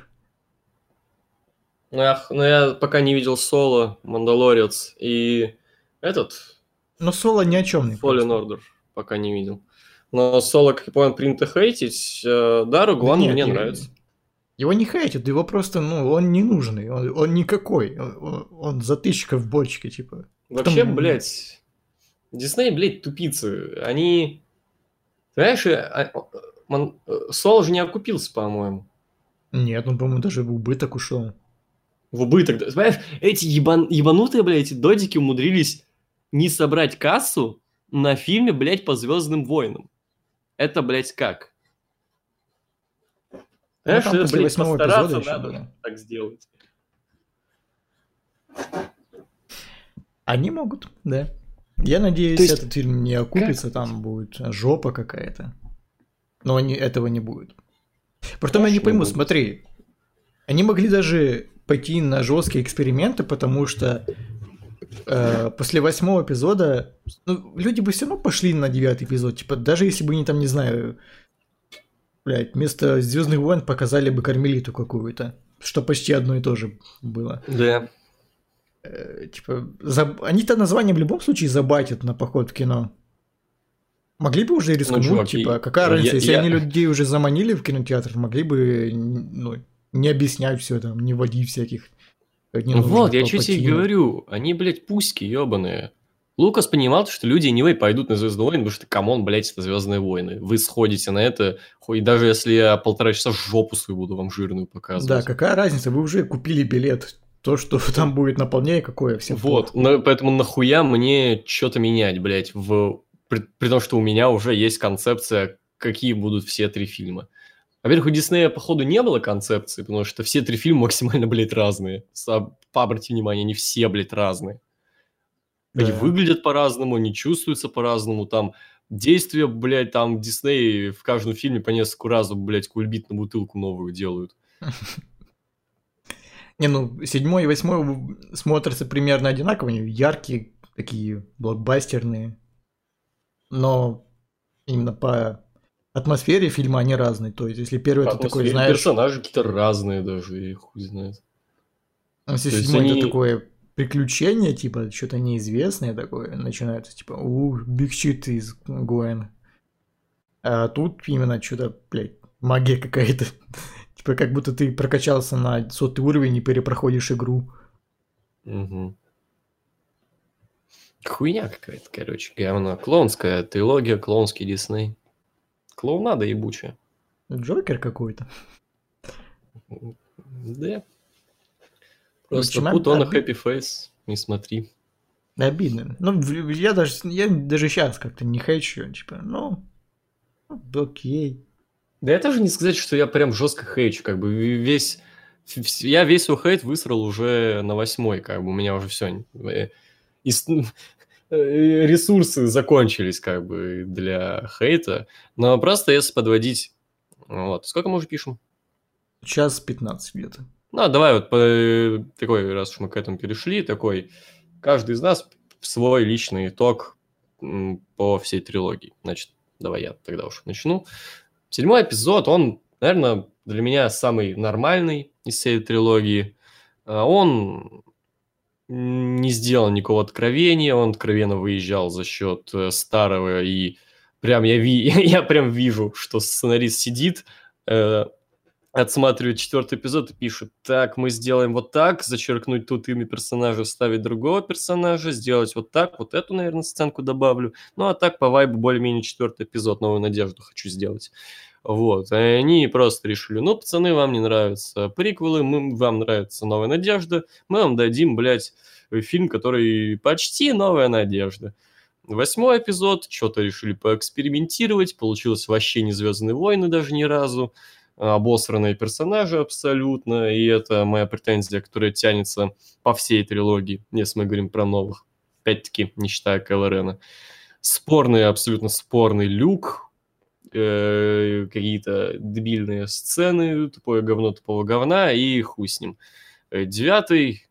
Но я, но я пока не видел Соло, Мандалорец и этот, Но Соло ни о чем не Fallen Order пока не видел. Но Соло, как я понял, принято хейтить. Э, Да, Rogue One Нет, мне его- нравится. Его не хейтят, его просто, ну, он не нужный, он, он никакой, он, он- он затычка в бочке, типа. Вообще, Потом- блядь, Дисней, блядь, тупицы. Они, знаешь, э, а- Мон... э, Соло же не окупился, по-моему. Нет, ну, по-моему, даже в убыток ушел. В убыток. да. Понимаешь, эти ебан... ебанутые, блядь, эти додики умудрились не собрать кассу на фильме, блядь, по Звездным войнам. Это, блядь, как? Знаешь, там это, блядь, постараться надо было. так сделать. Они могут, да. Я надеюсь, есть- этот фильм не окупится, там будет жопа какая-то. Но они, этого не будет. Притом я не пойму, будут. смотри. Они могли даже пойти на жесткие эксперименты, потому что э, после восьмого эпизода ну, люди бы все равно пошли на девятый эпизод. Типа, даже если бы они там, не знаю, блядь, вместо Звездных войн показали бы кармелиту какую-то. Что почти одно и то же было. Да. Э, типа, заб- они-то название в любом случае забатят на поход в кино. Могли бы уже рискнуть, чувак, типа, я- какая я- разница, если я- они людей уже заманили в кинотеатр, могли бы, ну, не объяснять все там, не вводить всяких. э, Ну ненужных вот, я что тебе говорю. Они, блядь, пуськи ебаные. Лукас понимал, что люди anyway пойдут на Звездные войны, потому что, come on, блядь, это Звездные войны. Вы сходите на это, хоть даже если я полтора часа жопу свою буду вам жирную Да, показывать. какая разница, вы уже купили билет. То, что *laughs* там будет наполнение, какое всем Вот, но поэтому нахуя мне что-то менять, блядь, в... При, при том, что у меня уже есть концепция, какие будут все три фильма. Во-первых, у Диснея, походу, не было концепции, потому что все три фильма *laughs* максимально, блядь, разные. Пообратите внимание, они все, блядь, разные. Они Да. выглядят по-разному, они чувствуются по-разному, там действия, блядь, там Дисней в каждом фильме по несколько раз, блядь, кульбит на бутылку новую делают. *laughs* Не, ну, седьмой и восьмой смотрятся примерно одинаково, они яркие, такие блокбастерные. Но именно по атмосфере фильма они разные. То есть, если первый По это такой, знаешь, персонажи какие-то разные даже, и хуй знает. если то есть седьмой они- это такое приключение, типа, что-то неизвестное такое, начинается, типа, у, big shit is going. А тут именно что-то, блядь, магия какая-то. *laughs* Типа, как будто ты прокачался на сотый уровень и перепроходишь игру. Мгм. Хуйня какая-то, короче, говно. Клоунская трилогия, клоунский Дисней. Клоунада ебучая. Джокер какой-то. Да. Просто on a а, happy face, не смотри. Обидно. Ну, я даже, я даже сейчас как-то не хочу, типа, ну, ну, окей. Да я тоже не сказать, что я прям жестко хейчу, как бы весь... Я весь свой хейт высрал уже на восьмой, как бы у меня уже все. *laughs* Ресурсы закончились, как бы, для хейта. Но просто если подводить... Вот. Сколько мы уже пишем? Час 15 где-то. Ну, давай вот по- такой, раз уж мы к этому перешли, такой, каждый из нас свой личный итог по всей трилогии. Значит, давай я тогда уж начну. Седьмой эпизод, он, наверное, для меня самый нормальный из всей трилогии. А, Он не сделал никакого откровения, он откровенно выезжал за счет э, старого, и прям я, ви- *laughs* я прям вижу, что сценарист сидит, э, отсматривает четвертый эпизод и пишет, так, мы сделаем вот так, зачеркнуть тут имя персонажа, вставить другого персонажа, сделать вот так, вот эту, наверное, сценку добавлю. Ну, а так по вайбу более-менее четвертый эпизод, новую надежду хочу сделать. Вот, и они просто решили, ну, пацаны, вам не нравятся приквелы, мы, вам нравится «Новая надежда», мы вам дадим, блядь, фильм, который почти «Новая надежда». Восьмой эпизод, что-то решили поэкспериментировать, получилось вообще не «Звездные войны» даже ни разу, обосранные персонажи абсолютно, и это моя претензия, которая тянется по всей трилогии, если мы говорим про новых, опять-таки, не считая Рена. Спорный, абсолютно спорный люк, э, какие-то дебильные сцены, тупое говно тупого говна, и хуй с ним. Э, Девятый,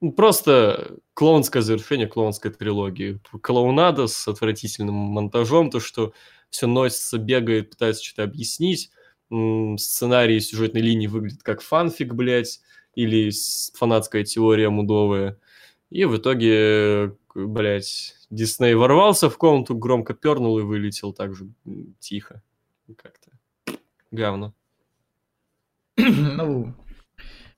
ну, просто клоунское завершение клоунской трилогии. Клоунада с отвратительным монтажом, то, что все носится, бегает, пытается что-то объяснить. Сценарий сюжетной линии выглядит как фанфик, блядь, или фанатская теория мудовая. И в итоге, блядь, Дисней ворвался в комнату, громко пернул и вылетел так же тихо. Как-то говно. *clears throat* Ну,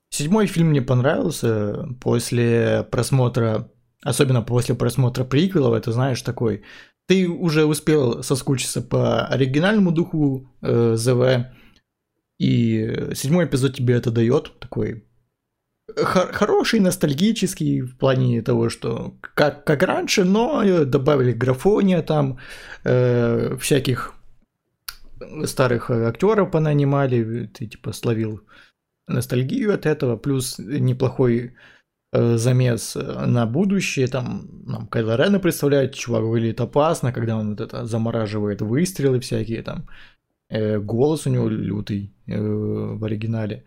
седьмой фильм мне понравился после просмотра, особенно после просмотра приквелов, это, знаешь, такой ты уже успел соскучиться по оригинальному духу э, ЗВ, и седьмой эпизод тебе это дает, такой хор- хороший, ностальгический в плане того, что как, как раньше, но добавили графония там, э, всяких старых актеров понанимали, ты типа словил ностальгию от этого, плюс неплохой э, замес на будущее, там нам Кайло Рена представляет, чувак выглядит опасно, когда он вот это замораживает выстрелы всякие там, голос у него лютый э, в оригинале.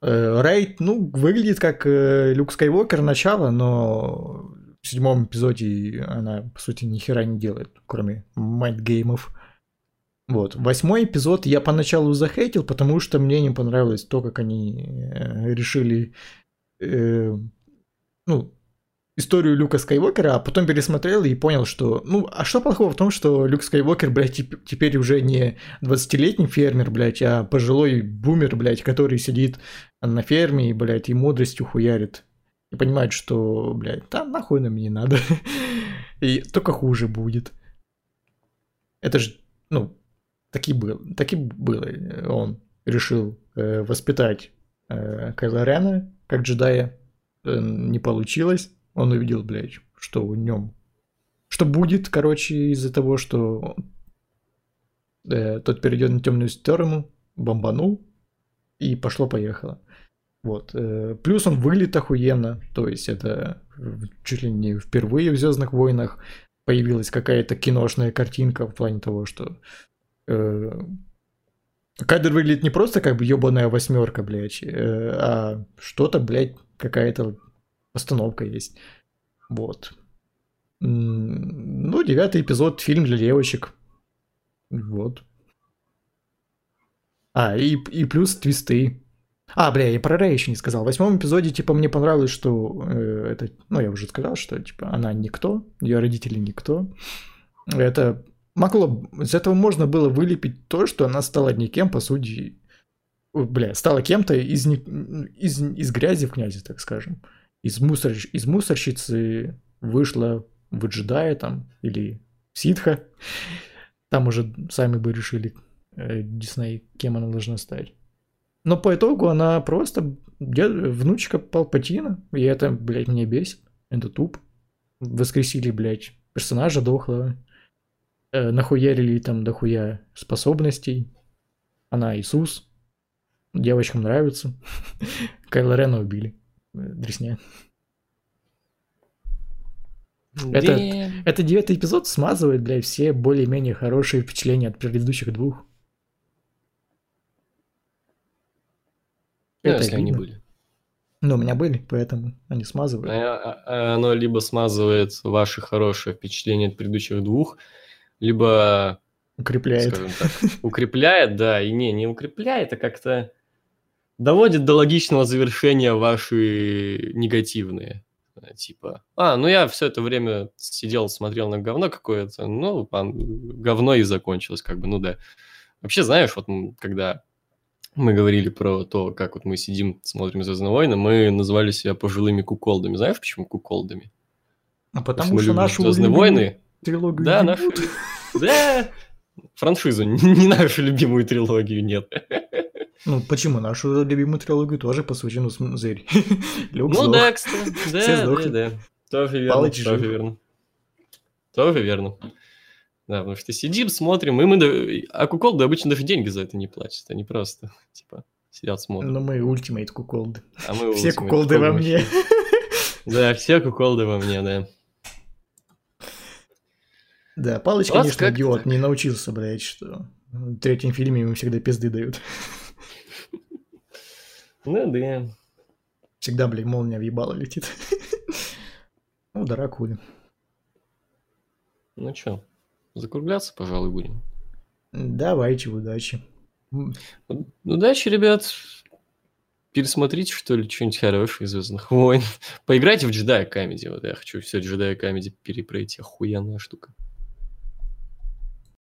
Э, Рейд, ну, выглядит как э, Люк Скайуокер начало, но в седьмом эпизоде она, по сути, ни хера не делает, кроме mind game ов. Вот. Восьмой эпизод я поначалу захейтил, потому что мне не понравилось то, как они э, решили э, ну, историю Люка Скайуокера, а потом пересмотрел и понял, что... Ну, а что плохого в том, что Люк Скайуокер, блядь, теп- теперь уже не 20-летний фермер, блядь, а пожилой бумер, блядь, который сидит на ферме и, блядь, и мудростью хуярит. И понимает, что, блядь, да нахуй нам не надо. *laughs* И только хуже будет. Это же, ну, таки был, таки было. Он решил э, воспитать э, Кайло Рена как джедая. Э, не получилось. Он увидел, блядь, что в нем... Что будет, короче, из-за того, что э, тот перейдет на темную сторону, бомбанул, и пошло-поехало. Вот. э, Плюс он выглядит охуенно, то есть это чуть ли не впервые в Звездных войнах появилась какая-то киношная картинка в плане того, что э, кадр выглядит не просто как бы ебаная восьмерка, блядь, э, а что-то, блядь, какая-то постановка есть. Вот. Ну, девятый эпизод, фильм для девочек. Вот. А, и, и плюс твисты. А, бля, я про Рэй еще не сказал. В восьмом эпизоде, типа, мне понравилось, что э, это, ну, я уже сказал, что, типа, она никто, ее родители никто. Это могло, из этого можно было вылепить то, что она стала никем, по сути, бля, стала кем-то из, из, из грязи в князи, так скажем. Из, мусор, из мусорщицы вышла в джедая там, или ситха. Там уже сами бы решили, э, Дисней, кем она должна стать. Но по итогу она просто дед- внучка Палпатина, и это, блядь, меня бесит. Это тупо. Воскресили, блядь, персонажа дохлого. Э, нахуярили там дохуя способностей. Она Иисус. Девочкам нравится. *laughs* Кайло Рена убили. Э, Дресня. Это-. Это девятый эпизод смазывает, блядь, все более-менее хорошие впечатления от предыдущих двух. Ну, Это если они видно. были. Ну, у меня были, поэтому они смазывают. А- а- а Оно либо смазывает ваши хорошие впечатления от предыдущих двух, либо, Укрепляет. скажем так, укрепляет, да, и не, не укрепляет, а как-то доводит до логичного завершения ваши негативные. А, Типа, а, ну я все это время сидел, смотрел на говно какое-то, ну, говно и закончилось, как бы, ну да. Вообще, знаешь, вот когда мы говорили про то, как вот мы сидим, смотрим «Звездные войны», мы называли себя пожилыми куколдами. Знаешь, почему куколдами? А Потому что любим нашу «Звездные войны». трилогию Да, будут. Да, франшизу, *laughs* не нашу любимую трилогию, нет. Ну, почему? Нашу любимую трилогию тоже посвящена Зырь. *laughs* Люк Ну сдох. да, *laughs* кстати, да, да, сдохли. да. Тоже верно, Палыч тоже жив. верно. Тоже верно. Да, потому что сидим, смотрим, и мы... А куколды обычно даже деньги за это не платят. Они просто, типа, сидят, смотрят. Но мы ультимейт куколды. А мы Ну, Все куколды во мне. Да, все куколды во мне, да. Да, Палыч, Вот конечно, идиот, не научился, блядь, что в третьем фильме ему всегда пизды дают. *laughs* Ну да. Всегда, блядь, молния въебала летит. *laughs* Ну, да, ракули. Ну что, закругляться, пожалуй, будем. Давайте, удачи. Удачи, ребят. Пересмотрите, что ли, что-нибудь хорошее из Звездных войн. Поиграйте в Jedi Comedy. Вот я хочу все Jedi Comedy перепройти. Охуенная штука.